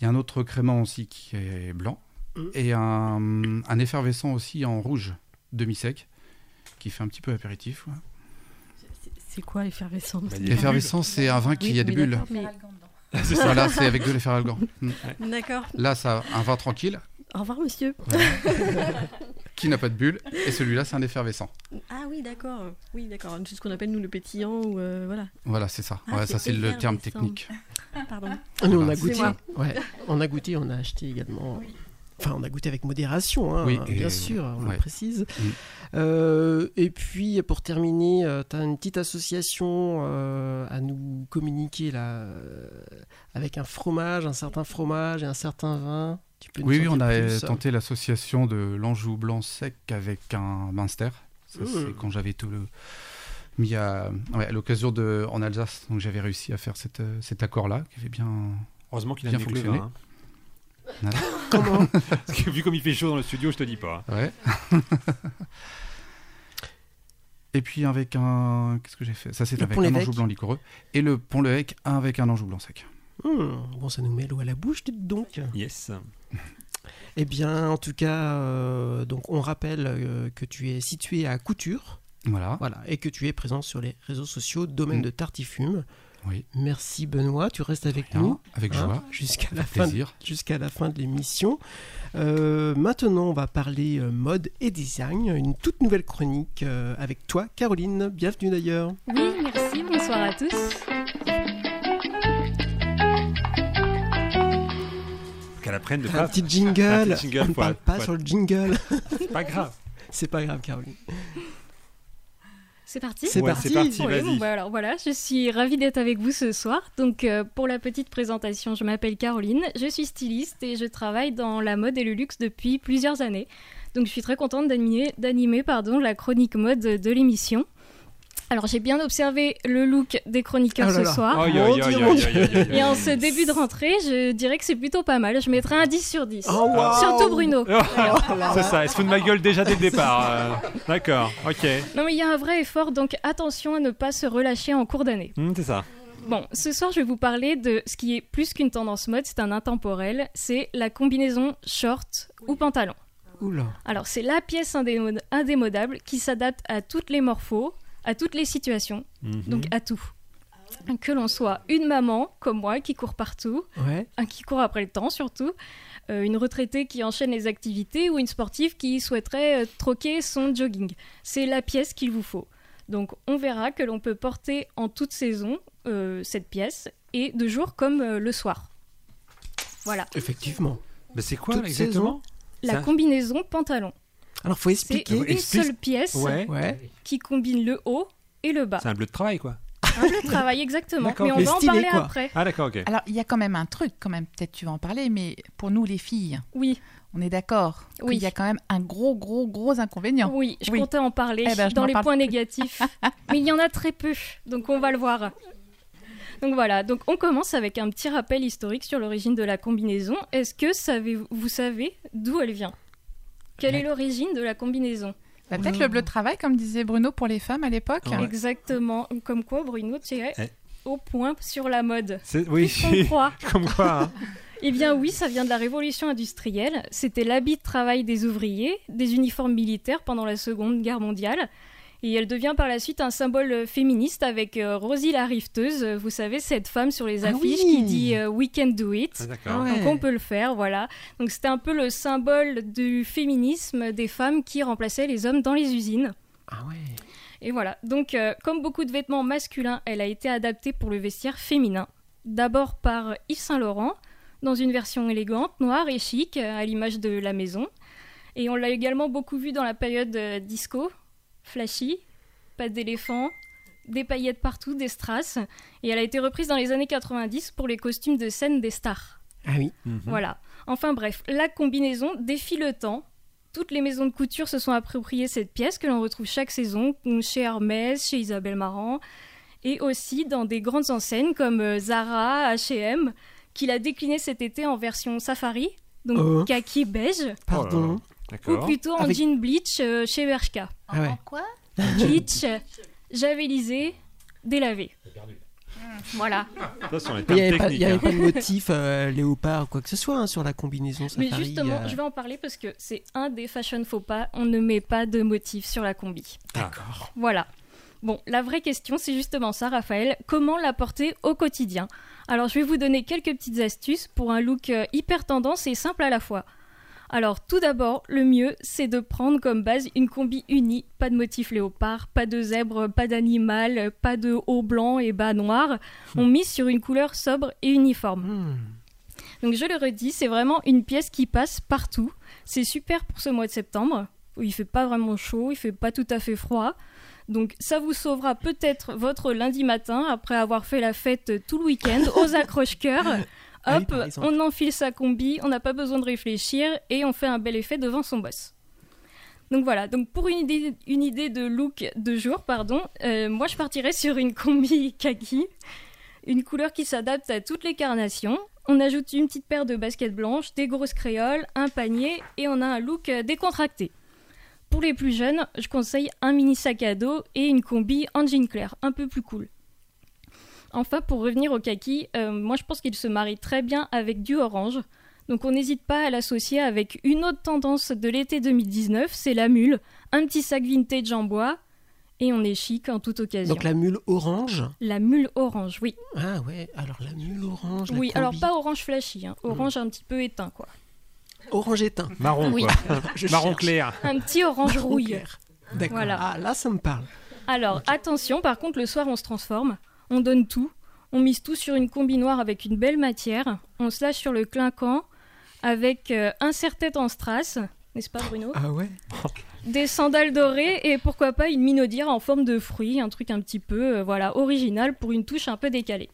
Il y a un autre crément aussi qui est blanc Mhm. et un, un effervescent aussi en rouge demi-sec qui fait un petit peu apéritif. ouais. C'est quoi effervescence Bah, L'effervescent, c'est un vin qui Oui, a des bulles. mais- C'est ça. Voilà, c'est avec de l'efferalgan. D'accord. Là, ça a un vin tranquille Au revoir, monsieur. qui n'a pas de bulles et celui-là, c'est un effervescent. Ah oui, d'accord. Oui, d'accord. C'est ce qu'on appelle nous le pétillant ou euh, voilà. Voilà, c'est ça. Ah, Ouais, ça, c'est le terme technique. Pardon. Ah, Nous, on a goûté. Ouais, on a goûté, on a acheté également. Enfin, on a goûté avec modération, hein, Oui, bien et- sûr, on le précise. Mm. Euh, et puis, pour terminer, tu as une petite association euh, à nous communiquer là, euh, avec un fromage, un certain fromage et un certain vin. Tu peux nous Oui, oui, on a plus tenté l'association de l'Anjou blanc sec avec un Mmh. c'est quand j'avais tout le mis à, ouais, à l'occasion de en Alsace. Donc j'avais réussi à faire cette, euh, cet accord-là qui avait bien. Heureusement qu'il a Bien fonctionné. vin. hein. Comment Parce que vu comme il fait chaud dans le studio, je te dis pas. Ouais. Et puis avec un. Qu'est-ce que j'ai fait? Ça, c'est Le avec pont un. Anjou blanc liquoreux. Et le pont l'évêque avec un Anjou blanc sec. Hmm, Bon, ça nous met l'eau à la bouche, dites donc. Yes. Eh bien, en tout cas, euh, donc on rappelle euh, que tu es situé à Couture, Voilà. voilà, et que tu es présent sur les réseaux sociaux, domaine Mm. de Tartifume. Oui. Merci Benoît, tu restes avec Rien, nous avec hein, joie. jusqu'à la Avec fin. de- plaisir. Jusqu'à la fin de l'émission. Euh, maintenant, on va parler mode et design, une toute nouvelle chronique euh, avec toi, Caroline. Bienvenue d'ailleurs. Oui, merci, bonsoir à tous. Qu'elle apprenne de Un pas. petit jingle. un petit jingle on ne parle pas sur le jingle. C'est pas grave. C'est pas grave, Caroline. C'est parti C'est Ouais, parti. c'est parti. Oui, bon, bah alors voilà, je suis ravie d'être avec vous ce soir. Donc euh, pour la petite présentation, je m'appelle Caroline, je suis styliste et je travaille dans la mode et le luxe depuis plusieurs années. Donc je suis très contente d'animer, d'animer pardon, la chronique mode de l'émission. Alors j'ai bien observé le look des chroniqueurs Oh là ce soir. Et en ce début de rentrée, je dirais que c'est plutôt pas mal. Je mettrais un 10 sur 10. Oh, wow. Surtout Bruno. C'est ça, elle se fout de ma gueule déjà dès le départ. euh, D'accord, ok. Non mais il y a un vrai effort, donc attention à ne pas se relâcher en cours d'année. Hmm, c'est ça. Bon, ce soir, je vais vous parler de ce qui est plus qu'une tendance mode, c'est un intemporel, c'est la combinaison short ou pantalon. Oula. Alors, c'est la pièce indémo- indémodable qui s'adapte à toutes les morphos, à toutes les situations, Mhm. donc à tout. Que l'on soit une maman, comme moi, qui court partout, Ouais. un qui court après le temps surtout, euh, une retraitée qui enchaîne les activités ou une sportive qui souhaiterait euh, troquer son jogging. C'est la pièce qu'il vous faut. Donc on verra que l'on peut porter en toute saison euh, cette pièce et de jour comme euh, le soir. Voilà, Effectivement. Mais c'est quoi Toute exactement? La combinaison pantalon. Alors, faut C'est expliquer. une Explique- seule pièce Ouais. Ouais. qui combine le haut et le bas. C'est un bleu de travail quoi. Un bleu de travail exactement, mais on mais va en parler quoi. après. Ah d'accord, ok. Alors, il y a quand même un truc, quand même, peut-être tu vas en parler, mais pour nous, les filles, Oui, on est d'accord Oui. qu'il y a quand même un gros, gros, gros inconvénient. oui, je Oui. comptais en parler Eh ben, dans les parle points plus. négatifs, mais il y en a très peu, donc on va le voir. Donc voilà, donc on commence avec un petit rappel historique sur l'origine de la combinaison. Est-ce que savez, vous savez d'où elle vient? Quelle est l'origine de la combinaison Bah, peut-être le bleu de travail, comme disait Bruno pour les femmes à l'époque. Ouais. Exactement, comme quoi Bruno tirait Eh. au point sur la mode. C'est- Oui, comme quoi. hein. Eh bien oui, ça vient de la révolution industrielle. C'était l'habit de travail des ouvriers, des uniformes militaires pendant la Seconde Guerre mondiale. Et elle devient par la suite un symbole féministe avec euh, Rosie la rifteuse, vous savez, cette femme sur les Ah affiches oui. qui dit euh, We can do it. Ah, ouais. Donc on peut le faire, voilà. Donc c'était un peu le symbole du féminisme des femmes qui remplaçaient les hommes dans les usines. Ah ouais. Et voilà, donc euh, comme beaucoup de vêtements masculins, elle a été adaptée pour le vestiaire féminin. D'abord par Yves Saint Laurent, dans une version élégante, noire et chic, à l'image de la maison. Et on l'a également beaucoup vu dans la période disco, flashy, pas d'éléphant, des paillettes partout, des strass. Et elle a été reprise dans les années 90 pour les costumes de scène des stars. Ah oui. Mhm. Voilà. Enfin bref, la combinaison défie le temps. Toutes les maisons de couture se sont appropriées cette pièce que l'on retrouve chaque saison chez Hermès, chez Isabelle Marant et aussi dans des grandes enseignes comme euh, Zara, H&M qui l'a décliné cet été en version safari, donc Oh. kaki beige Pardon. Ou plutôt en Avec- jean bleach euh, chez Bershka. Ah ouais. quoi Bleach, javelisé, délavé. Voilà. Ça, les Mais Il n'y avait, pas- avait hein. pas de motif euh, léopard ou quoi que ce soit hein, sur la combinaison Mais justement, euh. je vais en parler parce que c'est un des fashion faux pas. On ne met pas de motif sur la combi. D'accord. Voilà. Bon, la vraie question, c'est justement ça, Raphaël. Comment la porter au quotidien? Alors, je vais vous donner quelques petites astuces pour un look hyper tendance et simple à la fois. Alors, tout d'abord, le mieux, c'est de prendre comme base une combi unie. Pas de motif léopard, pas de zèbre, pas d'animal, pas de haut blanc et bas noir. On mise sur une couleur sobre et uniforme. Hmm. Donc je le redis, c'est vraiment une pièce qui passe partout. C'est super pour ce mois de septembre où il fait pas vraiment chaud, il fait pas tout à fait froid. Donc ça vous sauvera peut-être votre lundi matin après avoir fait la fête tout le week-end aux accroche-cœurs. Ah oui, Hop, on enfile sa combi, on n'a pas besoin de réfléchir et on fait un bel effet devant son boss. Donc voilà, donc pour une idée, une idée de look de jour, pardon, euh, moi je partirais sur une combi kaki, une couleur qui s'adapte à toutes les carnations. On ajoute une petite paire de baskets blanches, des grosses créoles, un panier et on a un look décontracté. Pour les plus jeunes, je conseille un mini sac à dos et une combi en jean clair, un peu plus cool. Enfin, pour revenir au kaki, euh, moi je pense qu'il se marie très bien avec du orange. Donc on n'hésite pas à l'associer avec une autre tendance de l'été 2019, c'est la mule, un petit sac vintage en bois, et on est chic en toute occasion. Donc la mule orange. La mule orange, oui. Ah ouais, alors la mule orange. la oui, alors pas orange flashy, hein, orange un petit peu éteint quoi. Orange éteint. Marron, Oui. quoi. Je Marron cherche. clair. Un petit orange Marron rouille. D'accord. Voilà. Ah là, ça me parle. Alors attention, par contre, le soir on se transforme, on donne tout, on mise tout sur une combi noire avec une belle matière, on se lâche sur le clinquant avec euh, un serre-tête en strass, n'est-ce pas Bruno? Ah ouais? Des sandales dorées et pourquoi pas une minaudière en forme de fruit, un truc un petit peu euh, voilà original pour une touche un peu décalée.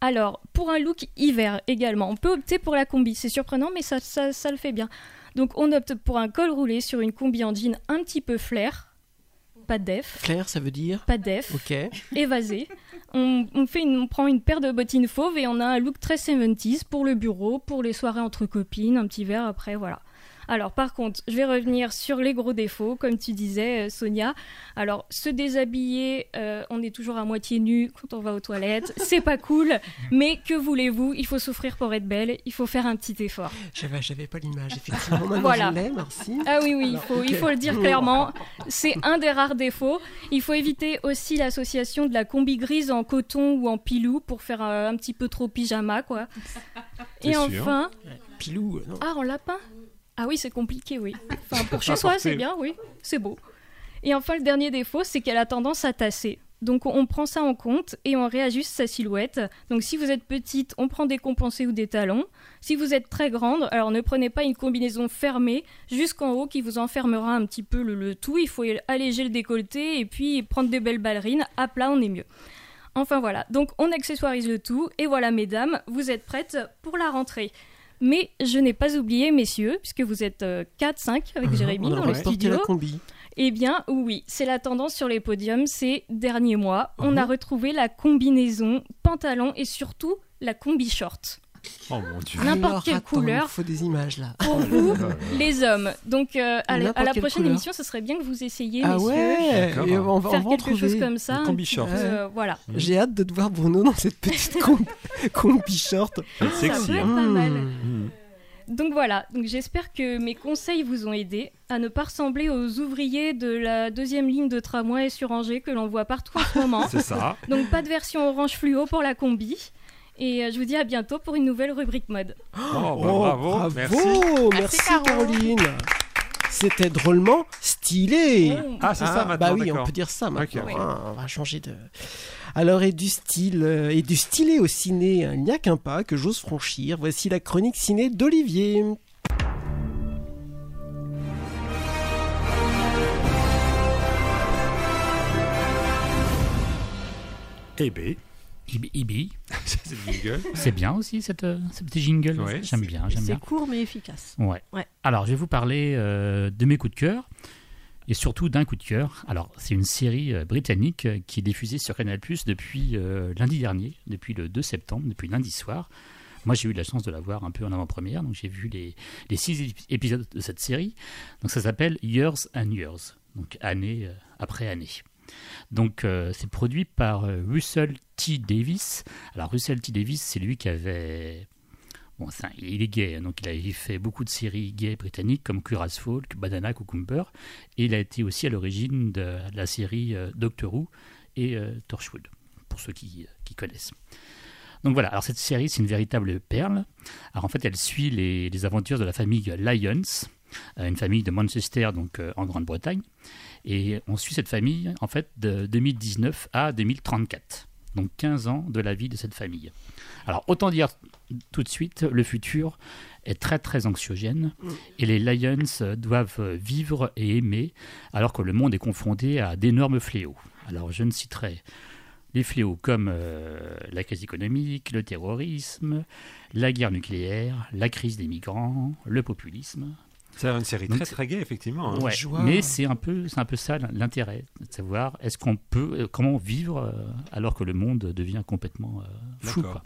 Alors, pour un look hiver également, on peut opter pour la combi. C'est surprenant, mais ça, ça, ça le fait bien. Donc, on opte pour un col roulé sur une combi en jean un petit peu flair, pas de def, Claire, ça veut dire? Pas de def, Ok. évasé. On, on prend une paire de bottines fauves et on a un look très 70s pour le bureau, pour les soirées entre copines, un petit verre après, voilà. Alors par contre, je vais revenir sur les gros défauts, comme tu disais, euh, Sonia. Alors se déshabiller, euh, on est toujours à moitié nu quand on va aux toilettes, c'est pas cool, mais que voulez-vous? Il faut souffrir pour être belle, il faut faire un petit effort. J'avais, j'avais pas l'image, effectivement. Maintenant, Voilà. je l'ai, merci. Ah oui, oui, il faut, il ok. faut le dire clairement. C'est un des rares défauts. Il faut éviter aussi l'association de la combi grise en coton ou en pilou pour faire euh, un petit peu trop pyjama, quoi. Et sûr. enfin, Pilou, non. ah, en lapin Ah oui, c'est compliqué, oui. Enfin, pour chez soi, c'est bien, oui, c'est beau. Et enfin, le dernier défaut, c'est qu'elle a tendance à tasser. Donc, on prend ça en compte et on réajuste sa silhouette. Donc, si vous êtes petite, on prend des compensés ou des talons. Si vous êtes très grande, alors ne prenez pas une combinaison fermée jusqu'en haut qui vous enfermera un petit peu le, le tout. Il faut alléger le décolleté et puis prendre des belles ballerines. À plat, on est mieux. Enfin voilà, donc on accessoirise le tout. Et voilà, mesdames, vous êtes prêtes pour la rentrée. Mais je n'ai pas oublié, messieurs, puisque vous êtes 4-5 avec Jérémy on dans le studio. Eh bien, oui, c'est la tendance sur les podiums ces derniers mois. On Mhm. a retrouvé la combinaison pantalon et surtout la combi short. Oh mon dieu. N'importe quelle attends, couleur. Il faut des images là. Pour vous, les hommes. Donc, euh, à, la, à prochaine couleur. émission, ce serait bien que vous essayiez, Ah messieurs, ouais et on va, on faire va en quelque chose comme ça. Combi short. Euh, voilà. J'ai hâte de te voir Bruno dans cette petite com- combi short. C'est Ça sexy. peut être hein. pas mal. Mm. Donc voilà, donc j'espère que mes conseils vous ont aidé à ne pas ressembler aux ouvriers de la deuxième ligne de tramway sur Angers que l'on voit partout en ce moment. C'est ça. Donc pas de version orange fluo pour la combi. Et euh, je vous dis à bientôt pour une nouvelle rubrique mode. Oh, bah, bravo. Merci. merci, Caro. Caroline. C'était drôlement stylé. Oh. Ah, c'est ça maintenant. Bah oui, on peut dire ça maintenant. Hein, on va changer de. Alors, et du style, euh, et du stylé au ciné, hein, il n'y a qu'un pas que j'ose franchir. Voici la chronique ciné d'Olivier. Eh ben, Ibi, c'est le jingle. C'est bien aussi cette, euh, ce petit jingle. Ouais, j'aime c'est- bien, j'aime C'est court mais efficace. Ouais. Ouais. Alors, je vais vous parler euh, de mes coups de cœur et surtout d'un coup de cœur. Alors, c'est une série euh, britannique euh, qui est diffusée sur Canal Plus depuis euh, lundi dernier, depuis le 2 septembre, depuis lundi soir. Moi, j'ai eu la chance de la voir un peu en avant-première, donc j'ai vu les, les six ép- épisodes de cette série. Donc, ça s'appelle Years and Years, donc année après année. Donc, euh, c'est produit par euh, Russell T. Davis. Alors, Russell T. Davis, c'est lui qui avait Bon, ça, il est gay, hein, donc il a fait beaucoup de séries gays britanniques comme Cuirass Folk, Banana Cucumber, et il a été aussi à l'origine de la série euh, Doctor Who et Torchwood, pour ceux qui, connaissent. Donc voilà, alors cette série, c'est une véritable perle. Alors en fait, elle suit les, aventures de la famille Lyons, une famille de Manchester, donc en Grande-Bretagne, et on suit cette famille, en fait, de 2019 à 2034, donc 15 ans de la vie de cette famille. Alors autant dire tout de suite, le futur est très très anxiogène et les Lions doivent vivre et aimer alors que le monde est confronté à d'énormes fléaux. Alors je ne citerai les fléaux comme euh, la crise économique, le terrorisme, la guerre nucléaire, la crise des migrants, le populisme. C'est une série Donc, très très gay, effectivement. hein. Ouais, joie. mais c'est un peu, c'est un peu ça l'intérêt, de savoir est-ce qu'on peut, euh, comment vivre euh, alors que le monde devient complètement euh, fou. Quoi.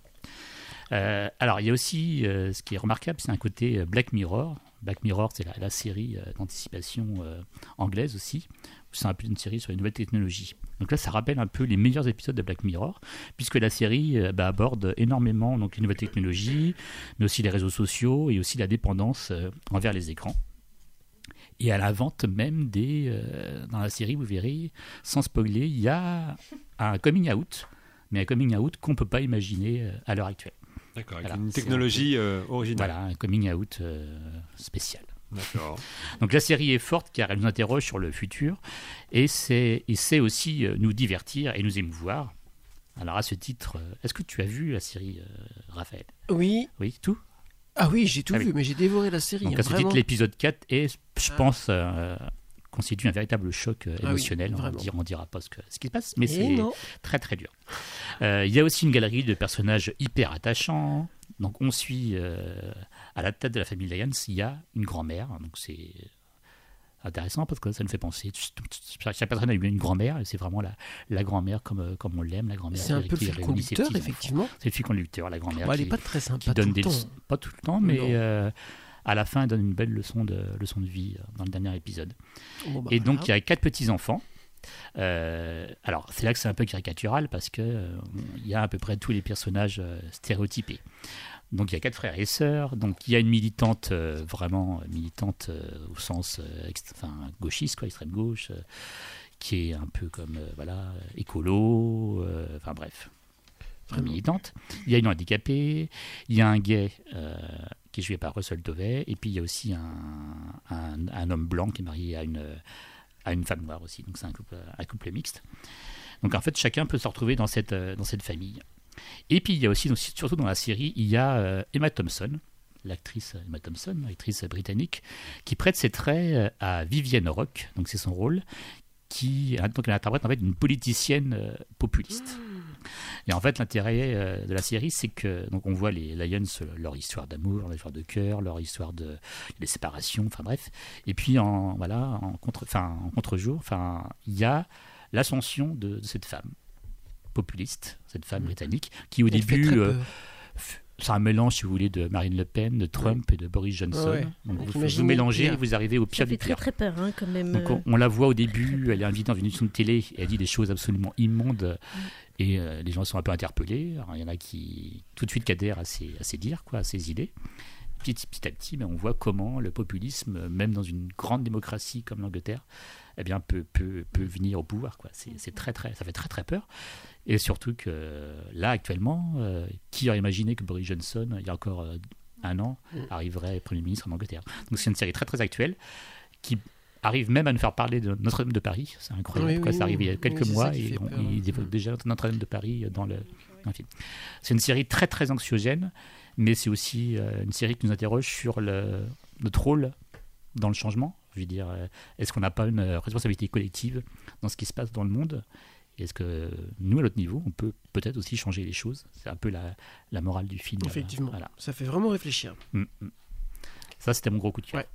Euh, alors il y a aussi euh, ce qui est remarquable, c'est un côté Black Mirror. Black Mirror, c'est la, la série euh, d'anticipation euh, anglaise aussi. C'est un peu une série sur les nouvelles technologies. Donc là, ça rappelle un peu les meilleurs épisodes de Black Mirror, puisque la série euh, bah, aborde énormément donc, les nouvelles technologies, mais aussi les réseaux sociaux et aussi la dépendance euh, envers les écrans. Et à la vente même des. euh, dans la série, vous verrez, sans spoiler, il y a un coming out, mais un coming out qu'on ne peut pas imaginer à l'heure actuelle. D'accord, avec Voilà, une un technologie euh, originale. Voilà, un coming out spécial. D'accord. Donc la série est forte car elle nous interroge sur le futur et c'est et sait aussi euh, nous divertir et nous émouvoir. Alors à ce titre, euh, est-ce que tu as vu la série, euh, Raphaël? Oui. Oui, tout? Ah oui, j'ai tout Ah oui. vu, mais j'ai dévoré la série. Donc hein, à ce vraiment. titre, l'épisode 4 est, je Ah. pense, euh, constitue un véritable choc Ah oui, émotionnel. on, dira, on dira pas ce, que- ce qui se passe, mais c'est très très dur. Euh, Il y a aussi une galerie de personnages hyper attachants. Donc on suit euh, à la tête de la famille Lyons, il y a une grand-mère. Donc c'est intéressant parce que ça nous fait penser. Chaque personne a eu une grand-mère et c'est vraiment la, la grand-mère comme, euh, comme on l'aime, la grand-mère C'est un peu le fil conducteur, effectivement. C'est le fil conducteur, la grand-mère. Bon, elle qui est pas très sympa qui donne tout des le temps. leçons- pas tout le temps, mais euh, à la fin, elle donne une belle leçon de, leçon de vie euh, dans le dernier épisode. Bon, bah, Et donc, il y a quatre petits-enfants. Euh, alors, c'est là que c'est un peu caricatural parce que euh, il y a à peu près tous les personnages euh, stéréotypés. Donc, il y a quatre frères et sœurs. Donc, il y a une militante, euh, vraiment militante euh, au sens euh, gauchiste, quoi, extrême gauche, euh, qui est un peu comme, euh, voilà, écolo, euh, enfin bref, Vraiment. militante. Il y a une handicapée, il y a un gay euh, qui est joué par Russell Tovey, et puis il y a aussi un, homme blanc qui est marié à une, à une femme noire aussi. Donc c'est un couple, un couple mixte. Donc en fait, chacun peut se retrouver dans cette, euh, dans cette famille. Et puis il y a aussi, donc, surtout dans la série, il y a euh, Emma Thompson, l'actrice Emma Thompson, actrice britannique, qui prête ses traits euh, à Vivienne Rock, donc c'est son rôle, qui donc elle interprète en fait une politicienne euh, populiste. Et en fait, l'intérêt de la série, c'est que donc on voit les Lions, leur histoire d'amour, leur histoire de cœur, leur histoire de des séparations, enfin bref. Et puis en voilà, en contre, enfin en contre-jour, enfin il y a l'ascension de, de cette femme populiste, cette femme britannique, qui au Elle début très euh, c'est un mélange, si vous voulez, de Marine Le Pen, de Trump et de Boris Johnson. Ouais. Donc Donc vous, vous mélangez et vous arrivez au pire fait du très pire. très peur hein, quand même. Donc euh. on, on la voit au début, elle est invitée dans une émission de télé et elle dit des choses absolument immondes et euh, les gens sont un peu interpellés. Alors, il y en a qui tout de suite qui adhèrent à ses, à ses dires, quoi, à ses idées. Petit, petit à petit, mais on voit comment le populisme, même dans une grande démocratie comme l'Angleterre, eh bien, peut, peut, peut venir au pouvoir. Quoi. C'est, très, très, ça fait très très peur. Et surtout que euh, là, actuellement, euh, qui aurait imaginé que Boris Johnson, il y a encore euh, un an, arriverait Premier ministre en Angleterre? Donc c'est une série très très actuelle qui arrive même à nous faire parler de Notre-Dame de Paris. C'est incroyable. Oui, pourquoi oui, c'est arrivé il y a quelques ça mois et on- il évoque déjà Notre-Dame de Paris dans le, dans le film. C'est une série très très anxiogène, mais c'est aussi euh, une série qui nous interroge sur le, notre rôle dans le changement. Je veux dire, euh, est-ce qu'on n'a pas une euh, responsabilité collective dans ce qui se passe dans le monde? Est-ce que nous, à notre niveau, on peut peut-être aussi changer les choses? C'est un peu la, la morale du film. Effectivement, Voilà. ça fait vraiment réfléchir. Mm, mm. Ça, c'était mon gros coup de cœur. Ouais.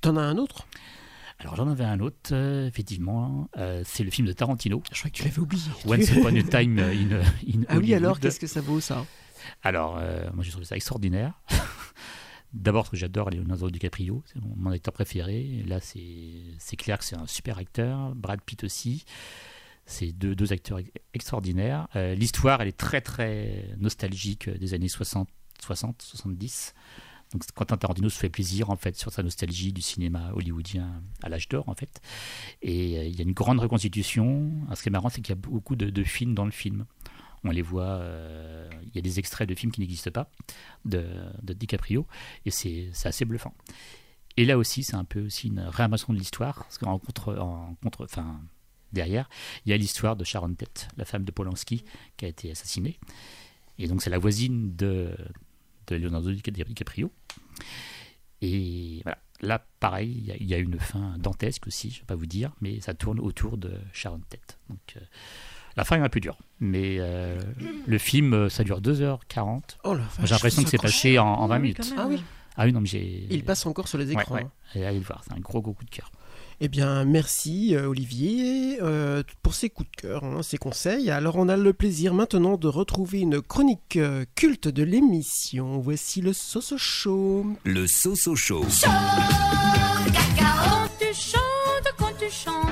T'en as un autre? Alors, j'en avais un autre, euh, effectivement. euh, c'est le film de Tarantino. Je crois que tu l'avais oublié. Once Upon a Time in, in Ah oui, alors qu'est-ce que ça vaut ça? Alors, euh, moi, j'ai trouvé ça extraordinaire. D'abord, parce que j'adore Leonardo DiCaprio, c'est mon, acteur préféré. Là, c'est clair que c'est un super acteur. Brad Pitt aussi. C'est deux, acteurs ex- extraordinaires. Euh, L'histoire, elle est très, très nostalgique euh, des années 60, 60 70. Donc, Quentin Tarantino se fait plaisir, en fait, sur sa nostalgie du cinéma hollywoodien à l'âge d'or, en fait. Et euh, il y a une grande reconstitution. Alors, ce qui est marrant, c'est qu'il y a beaucoup de, de films dans le film. On les voit, euh, il y a des extraits de films qui n'existent pas, de, de DiCaprio, et c'est assez bluffant. Et là aussi, c'est un peu aussi une réinvention de l'histoire, parce qu'en contre, en contre, enfin, derrière, il y a l'histoire de Sharon Tate, la femme de Polanski, qui a été assassinée. Et donc, c'est la voisine de, de Leonardo DiCaprio. Et voilà. Là, pareil, il y a- il y, a une fin dantesque aussi, je ne vais pas vous dire, mais ça tourne autour de Sharon Tate. Donc, euh, la fin est un peu dure, mais euh, le film, euh, ça dure 2h40. Oh la vache, J'ai l'impression que c'est passé en, en 20 oui, minutes. Ah oui, Ah oui, non, mais j'ai. il passe encore sur les Ouais, écrans. ouais. hein. Et allez le voir, c'est un gros, gros coup de cœur. Eh bien, merci euh, Olivier euh, pour ces coups de cœur, hein, ces conseils. Alors, on a le plaisir maintenant de retrouver une chronique euh, culte de l'émission. Voici le Soso Show. Le Soso Show. Quand tu chantes, quand tu chantes,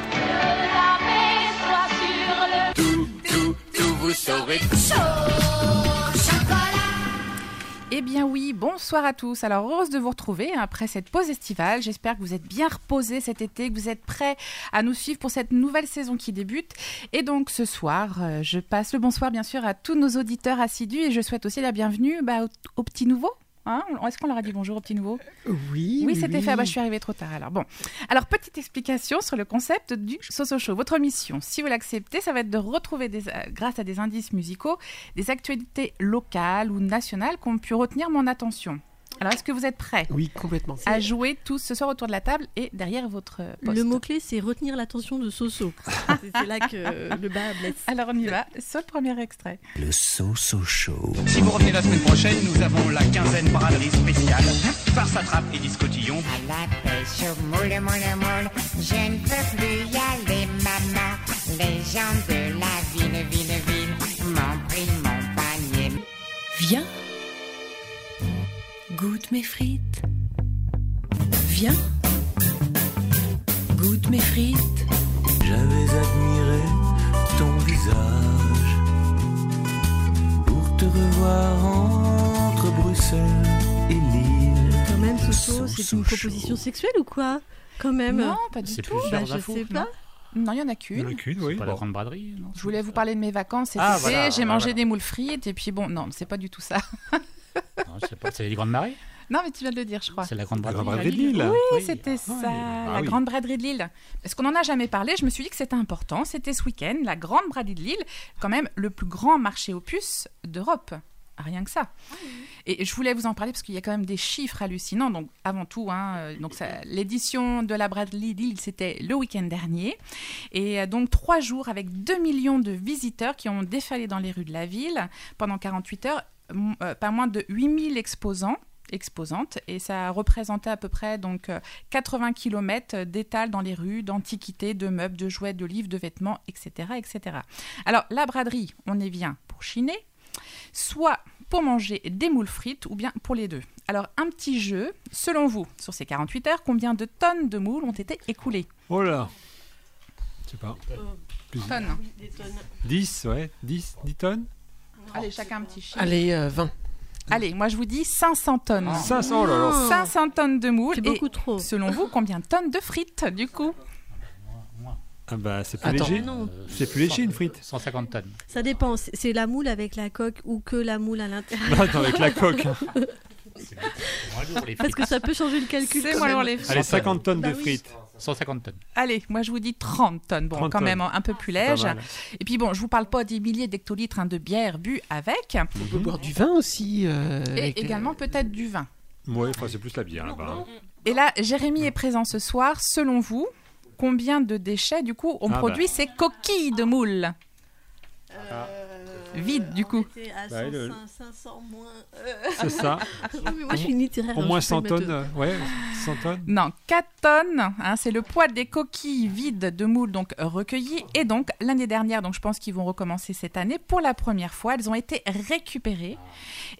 Eh bien oui, bonsoir à tous. Alors heureuse de vous retrouver hein, après cette pause estivale. J'espère que vous êtes bien reposés cet été, que vous êtes prêts à nous suivre pour cette nouvelle saison qui débute. Et donc ce soir, euh, je passe le bonsoir bien sûr à tous nos auditeurs assidus et je souhaite aussi la bienvenue bah, aux petits nouveaux. Hein Est-ce qu'on leur a dit bonjour aux petits nouveaux Oui, Oui, c'était fait. Ah bah, je suis arrivée trop tard. Alors bon. Alors petite explication sur le concept du Soso Show. Votre mission, si vous l'acceptez, ça va être de retrouver, des, euh, grâce à des indices musicaux, des actualités locales ou nationales qui ont pu retenir mon attention. Alors, est-ce que vous êtes prêts Oui, complètement. à jouer tous ce soir autour de la table et derrière votre poste Le mot-clé, c'est retenir l'attention de Soso. C'est- là que le bas blesse. Alors, on y va. Sur le premier extrait. Le So-So Show. Si vous revenez la semaine prochaine, nous avons la quinzaine braderie spéciale. Farce attrape et discotillon. À la pêche au moule, moule, moule, je ne peux plus y aller, maman. Les gens de la ville, ville, ville m'ont pris mon panier. Viens, goûte mes frites. Viens, goûte mes frites. J'avais admiré ton visage pour te revoir entre Bruxelles et Lille. Quand même, Soso, c'est une proposition sexuelle ou quoi? Quand même. Non, pas du tout. Bah, je sais pas. Non, il y en a Il y en a qu'une. qu'une, oui. Pas la grande braderie, non Je voulais vous parler de mes vacances cet Ah, été. voilà, J'ai bah, mangé voilà. des moules frites et puis bon, non, c'est pas du tout ça. Non, je sais pas, c'est les grandes marées Non, mais tu viens de le dire, je crois. C'est la grande braderie. de Lille. Oui, c'était ça, Ah la oui. grande braderie de Lille. Parce qu'on n'en a jamais parlé, je me suis dit que c'était important. C'était ce week-end, la grande braderie de Lille, quand même le plus grand marché aux puces d'Europe. Rien que ça. Et je voulais vous en parler parce qu'il y a quand même des chiffres hallucinants. Donc, avant tout, hein, euh, donc l'édition de la braderie de Lille, c'était le week-end dernier. Et euh, donc, trois jours avec 2 millions de visiteurs qui ont défalé dans les rues de la ville pendant 48 heures. Euh, pas moins de 8000 exposants exposantes et ça représentait à peu près donc euh, 80 km d'étal dans les rues d'antiquités, de meubles, de jouets, de livres, de vêtements, etc., etc. Alors la braderie, on y vient pour chiner, soit pour manger des moules frites ou bien pour les deux. Alors un petit jeu, selon vous, sur ces 48 heures, combien de tonnes de moules ont été écoulées? Oh là Je sais pas. Plus- Tonnes. 10, ouais. 10, 10 tonnes? Allez, chacun un petit chiffre. Allez, euh, 20. Allez, moi je vous dis 500 tonnes. 500, oh là là. 500 tonnes de moules. C'est et beaucoup trop. Selon vous, combien de tonnes de frites du coup? Ah bah, c'est plus Attends. léger. Non, C'est plus léger une frite. 150 tonnes. ça dépend. C'est la moule avec la coque ou que la moule à l'intérieur. Non, attends, avec la coque. Parce que ça peut changer le calcul. C'est quand moins même. lourd les frites. Allez, 50 tonnes Bah de oui. frites. 150 tonnes. Allez, moi je vous dis 30 tonnes. Bon, 30 quand tonnes. même un peu plus Pas léger. Et puis bon, je vous parle pas des milliers d'hectolitres hein, de bière bu avec. On peut boire du vin aussi. euh, Et avec, euh, également peut-être du vin. Ouais, enfin, c'est plus la bière là-bas. hein. Et là, Jérémy est présent ce soir. Selon vous, combien de déchets du coup on Ah bah. produit ces coquilles de moules? Vide du coup. À Bah, 100, le- 500 moins. euh, C'est ça. mais moi, je suis littéraire. Au moins je suis pas 100 tonnes. euh, Ouais, 100 tonnes. Non, 4 tonnes, hein, c'est le poids des coquilles vides de moules donc recueillies. Et donc l'année dernière, donc je pense qu'ils vont recommencer cette année, pour la première fois, elles ont été récupérées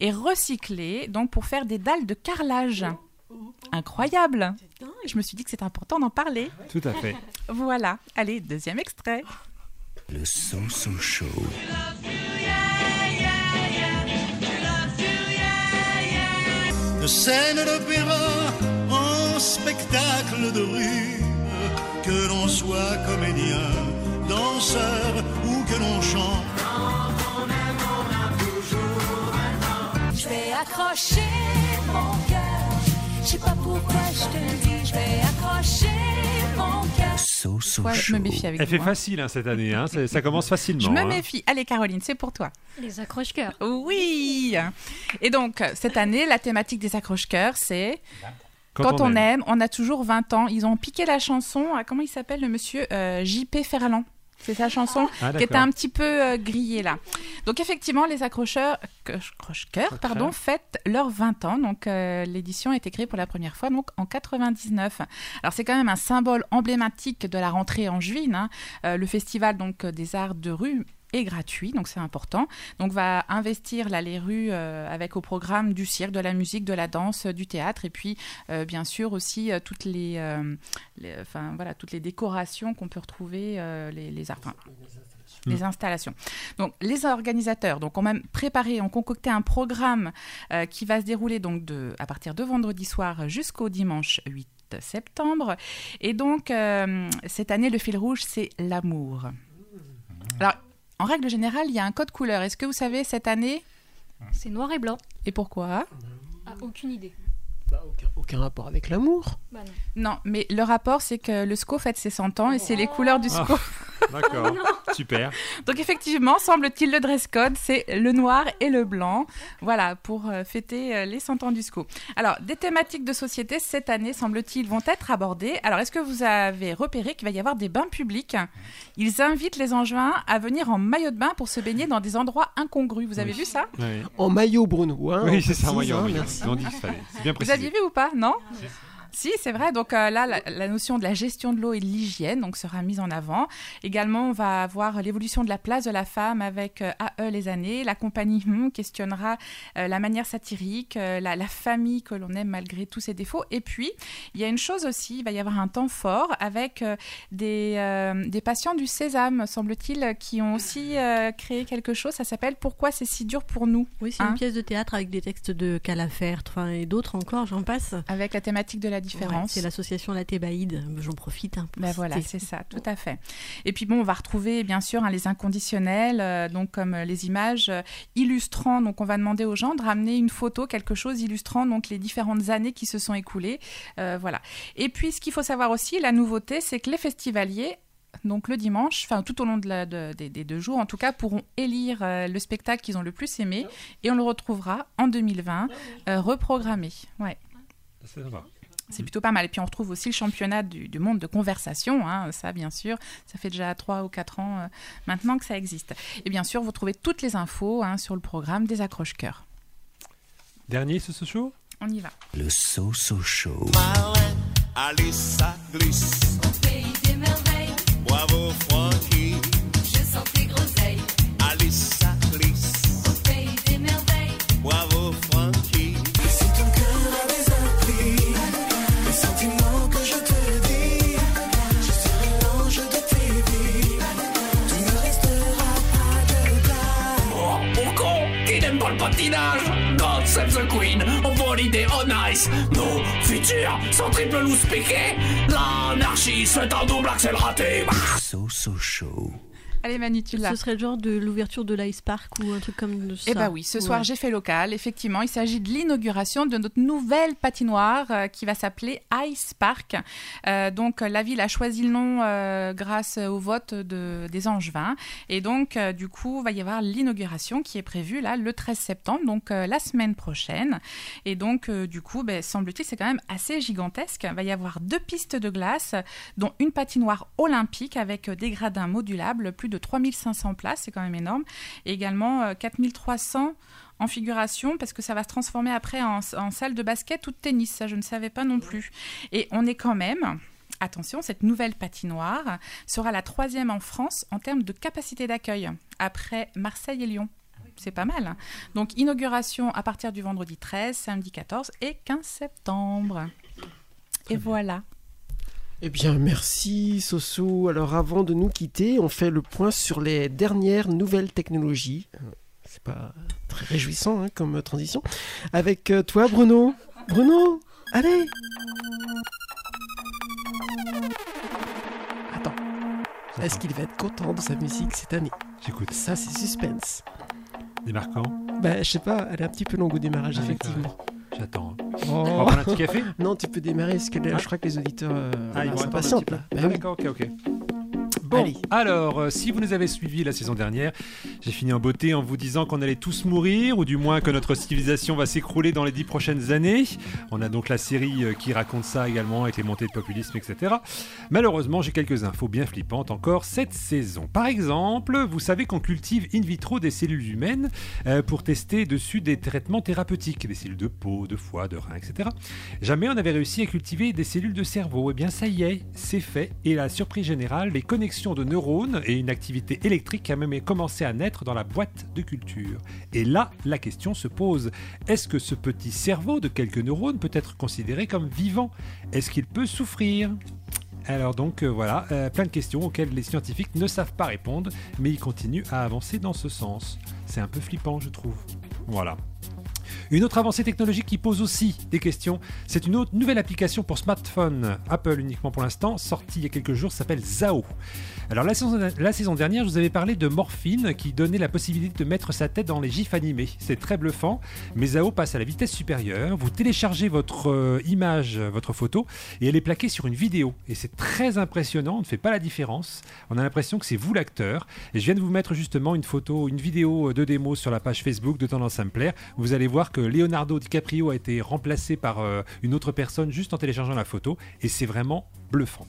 et recyclées donc pour faire des dalles de carrelage. Incroyable Je me suis dit que c'était important d'en parler. Tout à fait. Voilà, allez, deuxième extrait. Le So-So Show. de scène d'opéra en spectacle de rue, que l'on soit comédien, danseur ou que l'on chante. Je vais accrocher mon cœur. Je sais pas pourquoi je te le dis. Je vais accrocher mon cœur. So-So Ouais, je me méfie avec Elle fait hein. facile hein, cette année. Hein. Ça commence facilement. Je me hein. méfie. Allez Caroline, c'est pour toi. Les accroche-cœurs. Oui Et donc, cette année, la thématique des accroche-cœurs, c'est... Quand, on, aime. on a toujours 20 ans. Ils ont piqué la chanson, à, comment il s'appelle le monsieur Euh, J.P. Ferland. C'est sa chanson Ah, qui était un petit peu euh, grillée là. Donc effectivement, les accrocheurs, accroche-cœurs, pardon, fêtent leurs 20 ans. Donc euh, l'édition a été créée pour la première fois donc en 99. Alors c'est quand même un symbole emblématique de la rentrée angevine. hein. Euh, le festival donc des arts de rue est gratuit, donc c'est important. Donc va investir là les rues euh, avec au programme du cirque, de la musique, de la danse, euh, du théâtre et puis euh, bien sûr aussi euh, toutes les, les- enfin voilà toutes les décorations qu'on peut retrouver les, les arts. enfin, les installations. Donc, les organisateurs donc, ont même préparé, ont concocté un programme qui va se dérouler donc de, à partir de vendredi soir jusqu'au dimanche 8 septembre. Et donc, cette année, le fil rouge, c'est l'amour. Alors, en règle générale, il y a un code couleur. Est-ce que vous savez cette année C'est noir et blanc. Et pourquoi? Ah, aucune idée. Aucun rapport avec l'amour. Bah non. Non, mais le rapport, c'est que le SCO fête ses 100 ans et c'est les couleurs du SCO. D'accord, super. Donc effectivement, semble-t-il, le dress code, c'est le noir et le blanc. Voilà, pour euh, fêter euh, les 100 ans du SCO. Alors, des thématiques de société, cette année, semble-t-il, vont être abordées. Alors, est-ce que vous avez repéré qu'il va y avoir des bains publics? Ils invitent les Angevins à venir en maillot de bain pour se baigner dans des endroits incongrus. Vous avez vu ça? En maillot, Bruno. Hein, Oui, c'est ça, maillot, hein, maillot. merci. Ils ont dit qu'il fallait. C'est bien précisé. Aviez vu ou pas? Non? Si, c'est vrai. Donc euh, là, la, la notion de la gestion de l'eau et de l'hygiène donc, sera mise en avant. Également, on va avoir l'évolution de la place de la femme avec euh, AE les années. La compagnie Hum questionnera euh, la manière satirique, euh, la, la famille que l'on aime malgré tous ses défauts. Et puis, il y a une chose aussi, il va y avoir un temps fort avec des, des patients du Sésame, semble-t-il, qui ont aussi créé quelque chose. Ça s'appelle Pourquoi c'est si dur pour nous Oui, c'est Hein une pièce de théâtre avec des textes de Calafert et d'autres encore, j'en passe. Avec la thématique de la différence. Ouais, c'est l'association La Thébaïde, j'en profite. Hein, pour Ben voilà, c'est ça, tout à fait. Et puis bon, on va retrouver bien sûr hein, les inconditionnels, euh, donc comme euh, les images euh, illustrant. Donc on va demander aux gens de ramener une photo, quelque chose illustrant donc les différentes années qui se sont écoulées. Euh, voilà. Et puis ce qu'il faut savoir aussi, la nouveauté, c'est que les festivaliers donc le dimanche, enfin tout au long de la- de- des, des deux jours en tout cas, pourront élire euh, le spectacle qu'ils ont le plus aimé et on le retrouvera en 2020 euh, reprogrammé. Ouais. Ça va. C'est plutôt pas mal. Et puis on retrouve aussi le championnat du, du monde de conversation, hein, ça bien sûr. Ça fait déjà 3 ou 4 ans euh, maintenant que ça existe. Et bien sûr, vous trouvez toutes les infos hein, sur le programme des accroche-cœurs. Dernier ce show On y va. Le So-So Show. Alice, ça glisse. Au pays des merveilles, Bravo, Frankie. je sens tes groseilles. Alice, God save the Queen, on l'idée on ice Nos futurs sans triple loose piqué L'anarchie souhaite un double axel raté So-So Show. Allez Manu, tu l'as. Ce serait le genre de l'ouverture de l'Ice Park ou un truc comme ça. Eh bien oui, ce soir Ouais. j'ai fait local. Effectivement, il s'agit de l'inauguration de notre nouvelle patinoire euh, qui va s'appeler Ice Park. Euh, donc la ville a choisi le nom euh, grâce au vote de, des Angevins. Et donc du coup, va y avoir l'inauguration qui est prévue là le 13 septembre, donc la semaine prochaine. Et donc du coup, ben, semble-t-il, c'est quand même assez gigantesque. Il va y avoir deux pistes de glace, dont une patinoire olympique avec des gradins modulables, plus de 3500 places, c'est quand même énorme. Et également euh, 4300 en figuration parce que ça va se transformer après en, en salle de basket ou de tennis. Ça, je ne savais pas non plus. Et on est quand même. Attention, cette nouvelle patinoire sera la troisième en France en termes de capacité d'accueil, après Marseille et Lyon. C'est pas mal. Donc, inauguration à partir du vendredi 13, samedi 14 et 15 septembre. Et voilà. Eh bien, merci Soso. Alors, avant de nous quitter, on fait le point sur les dernières nouvelles technologies. Euh, C'est pas très réjouissant hein, comme transition. Avec euh, toi, Bruno. Bruno, allez. Attends. Est-ce qu'il va être content de sa musique cette année? J'écoute. Ça, c'est suspense. Démarquant? Bah, je sais pas, elle est un petit peu longue au démarrage, Ah, effectivement. J'attends. Oh. On va prendre un petit café? Non, tu peux démarrer, parce que là, je crois que les auditeurs euh, Ah, ils s'impatientent, Ah, oui. D'accord, ok, ok. Bon, alors, euh, si vous nous avez suivis la saison dernière, j'ai fini en beauté en vous disant qu'on allait tous mourir, ou du moins que notre civilisation va s'écrouler dans les dix prochaines années. On a donc la série euh, qui raconte ça également, avec les montées de populisme, etc. Malheureusement, j'ai quelques infos bien flippantes encore cette saison. Par exemple, vous savez qu'on cultive in vitro des cellules humaines euh, pour tester dessus des traitements thérapeutiques, des cellules de peau, de foie, de rein, etc. Jamais on avait réussi à cultiver des cellules de cerveau. Eh bien, ça y est, c'est fait. Et la surprise générale, les connexions de neurones et une activité électrique a même commencé à naître dans la boîte de culture. Et là, la question se pose est-ce que ce petit cerveau de quelques neurones peut être considéré comme vivant? Est-ce qu'il peut souffrir? Alors donc euh, voilà, euh, plein de questions auxquelles les scientifiques ne savent pas répondre, mais ils continuent à avancer dans ce sens. C'est un peu flippant, je trouve. Voilà. Une autre avancée technologique qui pose aussi des questions, c'est une autre nouvelle application pour smartphone, Apple uniquement pour l'instant, sortie il y a quelques jours, s'appelle Zao. Alors la saison, la saison dernière, je vous avais parlé de Morphine qui donnait la possibilité de mettre sa tête dans les gifs animés. C'est très bluffant, mais Zao passe à la vitesse supérieure. Vous téléchargez votre euh, image, euh, votre photo, et elle est plaquée sur une vidéo. Et c'est très impressionnant, on ne fait pas la différence. On a l'impression que c'est vous l'acteur. Et je viens de vous mettre justement une photo, une vidéo de démo sur la page Facebook de Tendance Sampler. Vous allez voir que Leonardo DiCaprio a été remplacé par euh, une autre personne juste en téléchargeant la photo. Et c'est vraiment bluffant.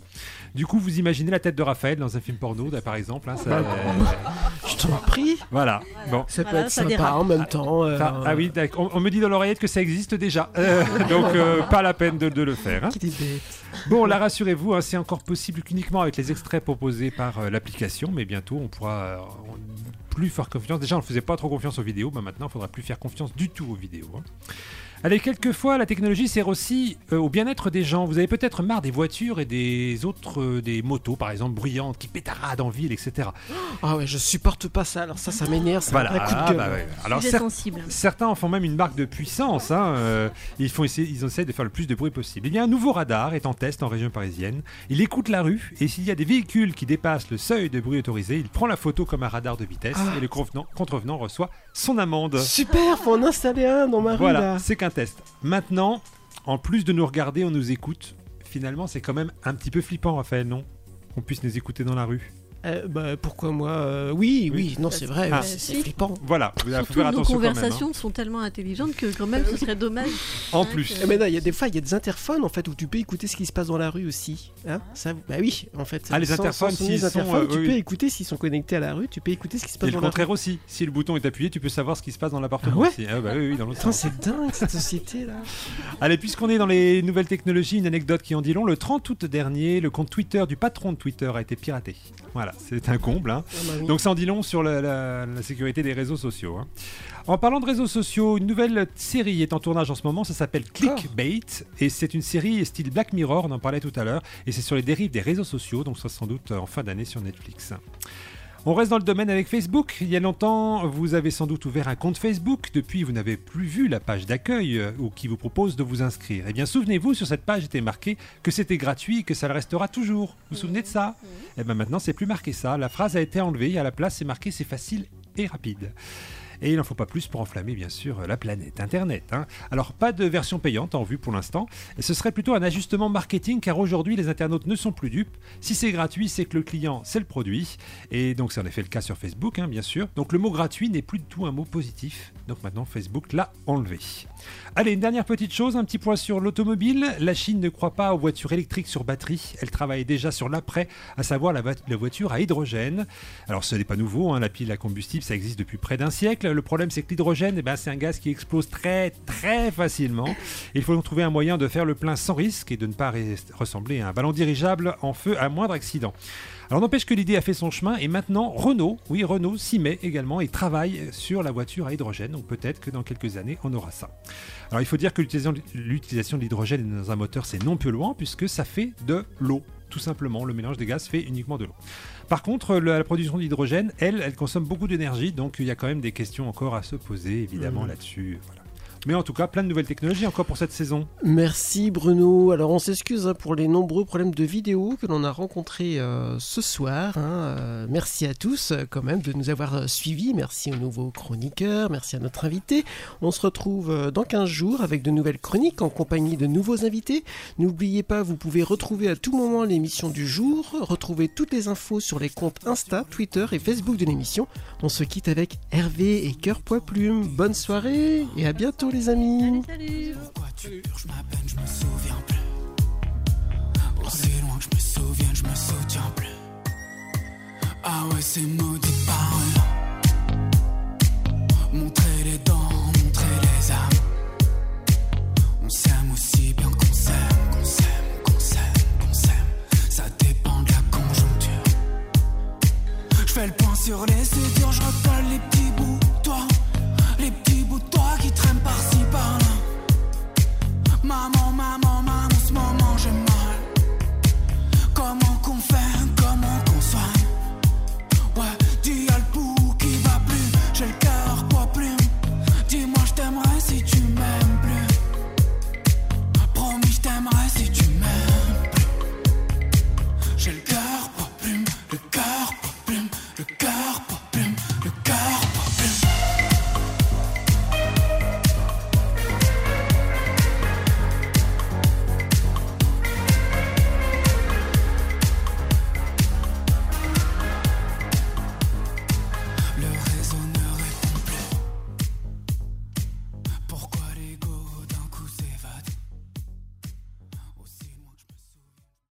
Du coup, vous imaginez la tête de Raphaël dans un film porno, là, par exemple. hein, ça- Je t'en prie. Voilà. Bon. Ça peut être sympa en même temps. euh, Ah, ah oui, on, on me dit dans l'oreillette que ça existe déjà. Euh, donc, euh, pas la peine de, de le faire. hein. Bon, là, rassurez-vous, hein, c'est encore possible qu'uniquement avec les extraits proposés par euh, l'application, mais bientôt, on pourra euh, plus faire confiance. Déjà, on ne faisait pas trop confiance aux vidéos, mais maintenant, il faudra plus faire confiance du tout aux vidéos. hein. Allez, quelquefois, la technologie sert aussi euh, au bien-être des gens. Vous avez peut-être marre des voitures et des autres, euh, des motos, par exemple, bruyantes, qui pétaradent en ville, etc. Ah ouais, je supporte pas ça. Alors ça, ça m'énerve. C'est Voilà, coup de ah, gueule. bah ouais. Alors cer- sensible. certains en font même une marque de puissance. hein, euh, ils, font essayer, ils essaient de faire le plus de bruit possible. Il y a un nouveau radar est en test en région parisienne. Il écoute la rue et s'il y a des véhicules qui dépassent le seuil de bruit autorisé, il prend la photo comme un radar de vitesse Ah. et le contrevenant reçoit son amende. Super, faut en installer un dans ma rue Voilà, là. c'est qu'un test. Maintenant, en plus de nous regarder, on nous écoute. Finalement, c'est quand même un petit peu flippant, Raphaël, non? Qu'on puisse nous écouter dans la rue. Euh, bah, pourquoi moi euh, oui, oui, non, c'est vrai, Ah. c'est si. flippant. Voilà, vous faut Surtout faire nos attention quand même. hein. conversations sont tellement intelligentes que quand même ce serait dommage. En hein, plus. que- Eh, mais non, il y a des fois, il y a des interphones en fait où tu peux écouter ce qui se passe dans la rue aussi. Hein ça, bah oui, en fait. Ah, les Sans- sans interphones, s'ils les sont, interphones, euh, tu oui, peux écouter s'ils sont connectés à la rue, tu peux écouter ce qui se passe Et le dans la rue. contraire aussi. Si le bouton est appuyé, tu peux savoir ce qui se passe dans l'appartement Ah ouais aussi. Ah bah oui, oui, dans l'autre sens. c'est dingue cette société là. Allez, puisqu'on est dans les nouvelles technologies, une anecdote qui en dit long. Le 30 août dernier, le compte Twitter du patron de Twitter a été piraté. Voilà, c'est un comble. hein. Ah bah. Donc ça en dit long sur la, la- la sécurité des réseaux sociaux. hein. En parlant de réseaux sociaux, une nouvelle série est en tournage en ce moment, ça s'appelle Clickbait, et c'est une série style Black Mirror, on en parlait tout à l'heure, et c'est sur les dérives des réseaux sociaux, donc ça sans doute en fin d'année sur Netflix. On reste dans le domaine avec Facebook. Il y a longtemps, vous avez sans doute ouvert un compte Facebook. Depuis, vous n'avez plus vu la page d'accueil euh, ou qui vous propose de vous inscrire. Eh bien, souvenez-vous, sur cette page était marqué que c'était gratuit et que ça le restera toujours. Vous vous souvenez de ça? Eh bien, maintenant, c'est plus marqué ça. La phrase a été enlevée et à la place, c'est marqué c'est facile et rapide. Et il n'en faut pas plus pour enflammer, bien sûr, la planète Internet. hein. Alors, pas de version payante en vue pour l'instant. Ce serait plutôt un ajustement marketing, car aujourd'hui, les internautes ne sont plus dupes. Si c'est gratuit, c'est que le client, c'est le produit. Et donc, c'est en effet le cas sur Facebook, hein, bien sûr. Donc, le mot gratuit n'est plus du tout un mot positif. Donc, maintenant, Facebook l'a enlevé. Allez, une dernière petite chose, un petit point sur l'automobile. La Chine ne croit pas aux voitures électriques sur batterie. Elle travaille déjà sur l'après, à savoir la voiture à hydrogène. Alors, ce n'est pas nouveau, hein, la pile à combustible, ça existe depuis près d'un siècle. Le problème, c'est que l'hydrogène, eh ben, c'est un gaz qui explose très, très facilement. Il faut donc trouver un moyen de faire le plein sans risque et de ne pas ressembler à un ballon dirigeable en feu à moindre accident. Alors n'empêche que l'idée a fait son chemin et maintenant Renault, oui Renault s'y met également et travaille sur la voiture à hydrogène. Donc peut-être que dans quelques années on aura ça. Alors il faut dire que l'utilisation de l'hydrogène dans un moteur c'est non polluant puisque ça fait de l'eau. Tout simplement, le mélange des gaz fait uniquement de l'eau. Par contre, la production d'hydrogène, elle, elle consomme beaucoup d'énergie, donc il y a quand même des questions encore à se poser évidemment Mhm. là-dessus. Voilà. Mais en tout cas, plein de nouvelles technologies encore pour cette saison. Merci Bruno. Alors on s'excuse hein, pour les nombreux problèmes de vidéo que l'on a rencontrés euh, ce soir. hein. Euh, merci à tous euh, quand même de nous avoir suivis. Merci aux nouveaux chroniqueurs. Merci à notre invité. On se retrouve dans 15 jours avec de nouvelles chroniques en compagnie de nouveaux invités. N'oubliez pas, vous pouvez retrouver à tout moment l'émission du jour, retrouver toutes les infos sur les comptes Insta, Twitter et Facebook de l'émission. On se quitte avec Hervé et Cœur Poids Plume. Bonne soirée et à bientôt les amis. Salut Je m'appelle, je me souviens plus. Aussi loin que je me souvienne, je me soutiens plus. Ah ouais, c'est maudit paroles. Montrer les dents, montrer les âmes. On s'aime aussi bien qu'on s'aime, qu'on s'aime, qu'on s'aime, qu'on s'aime. Ça dépend de la conjoncture. Je fais le point sur les sutures, je repars Mama, mama.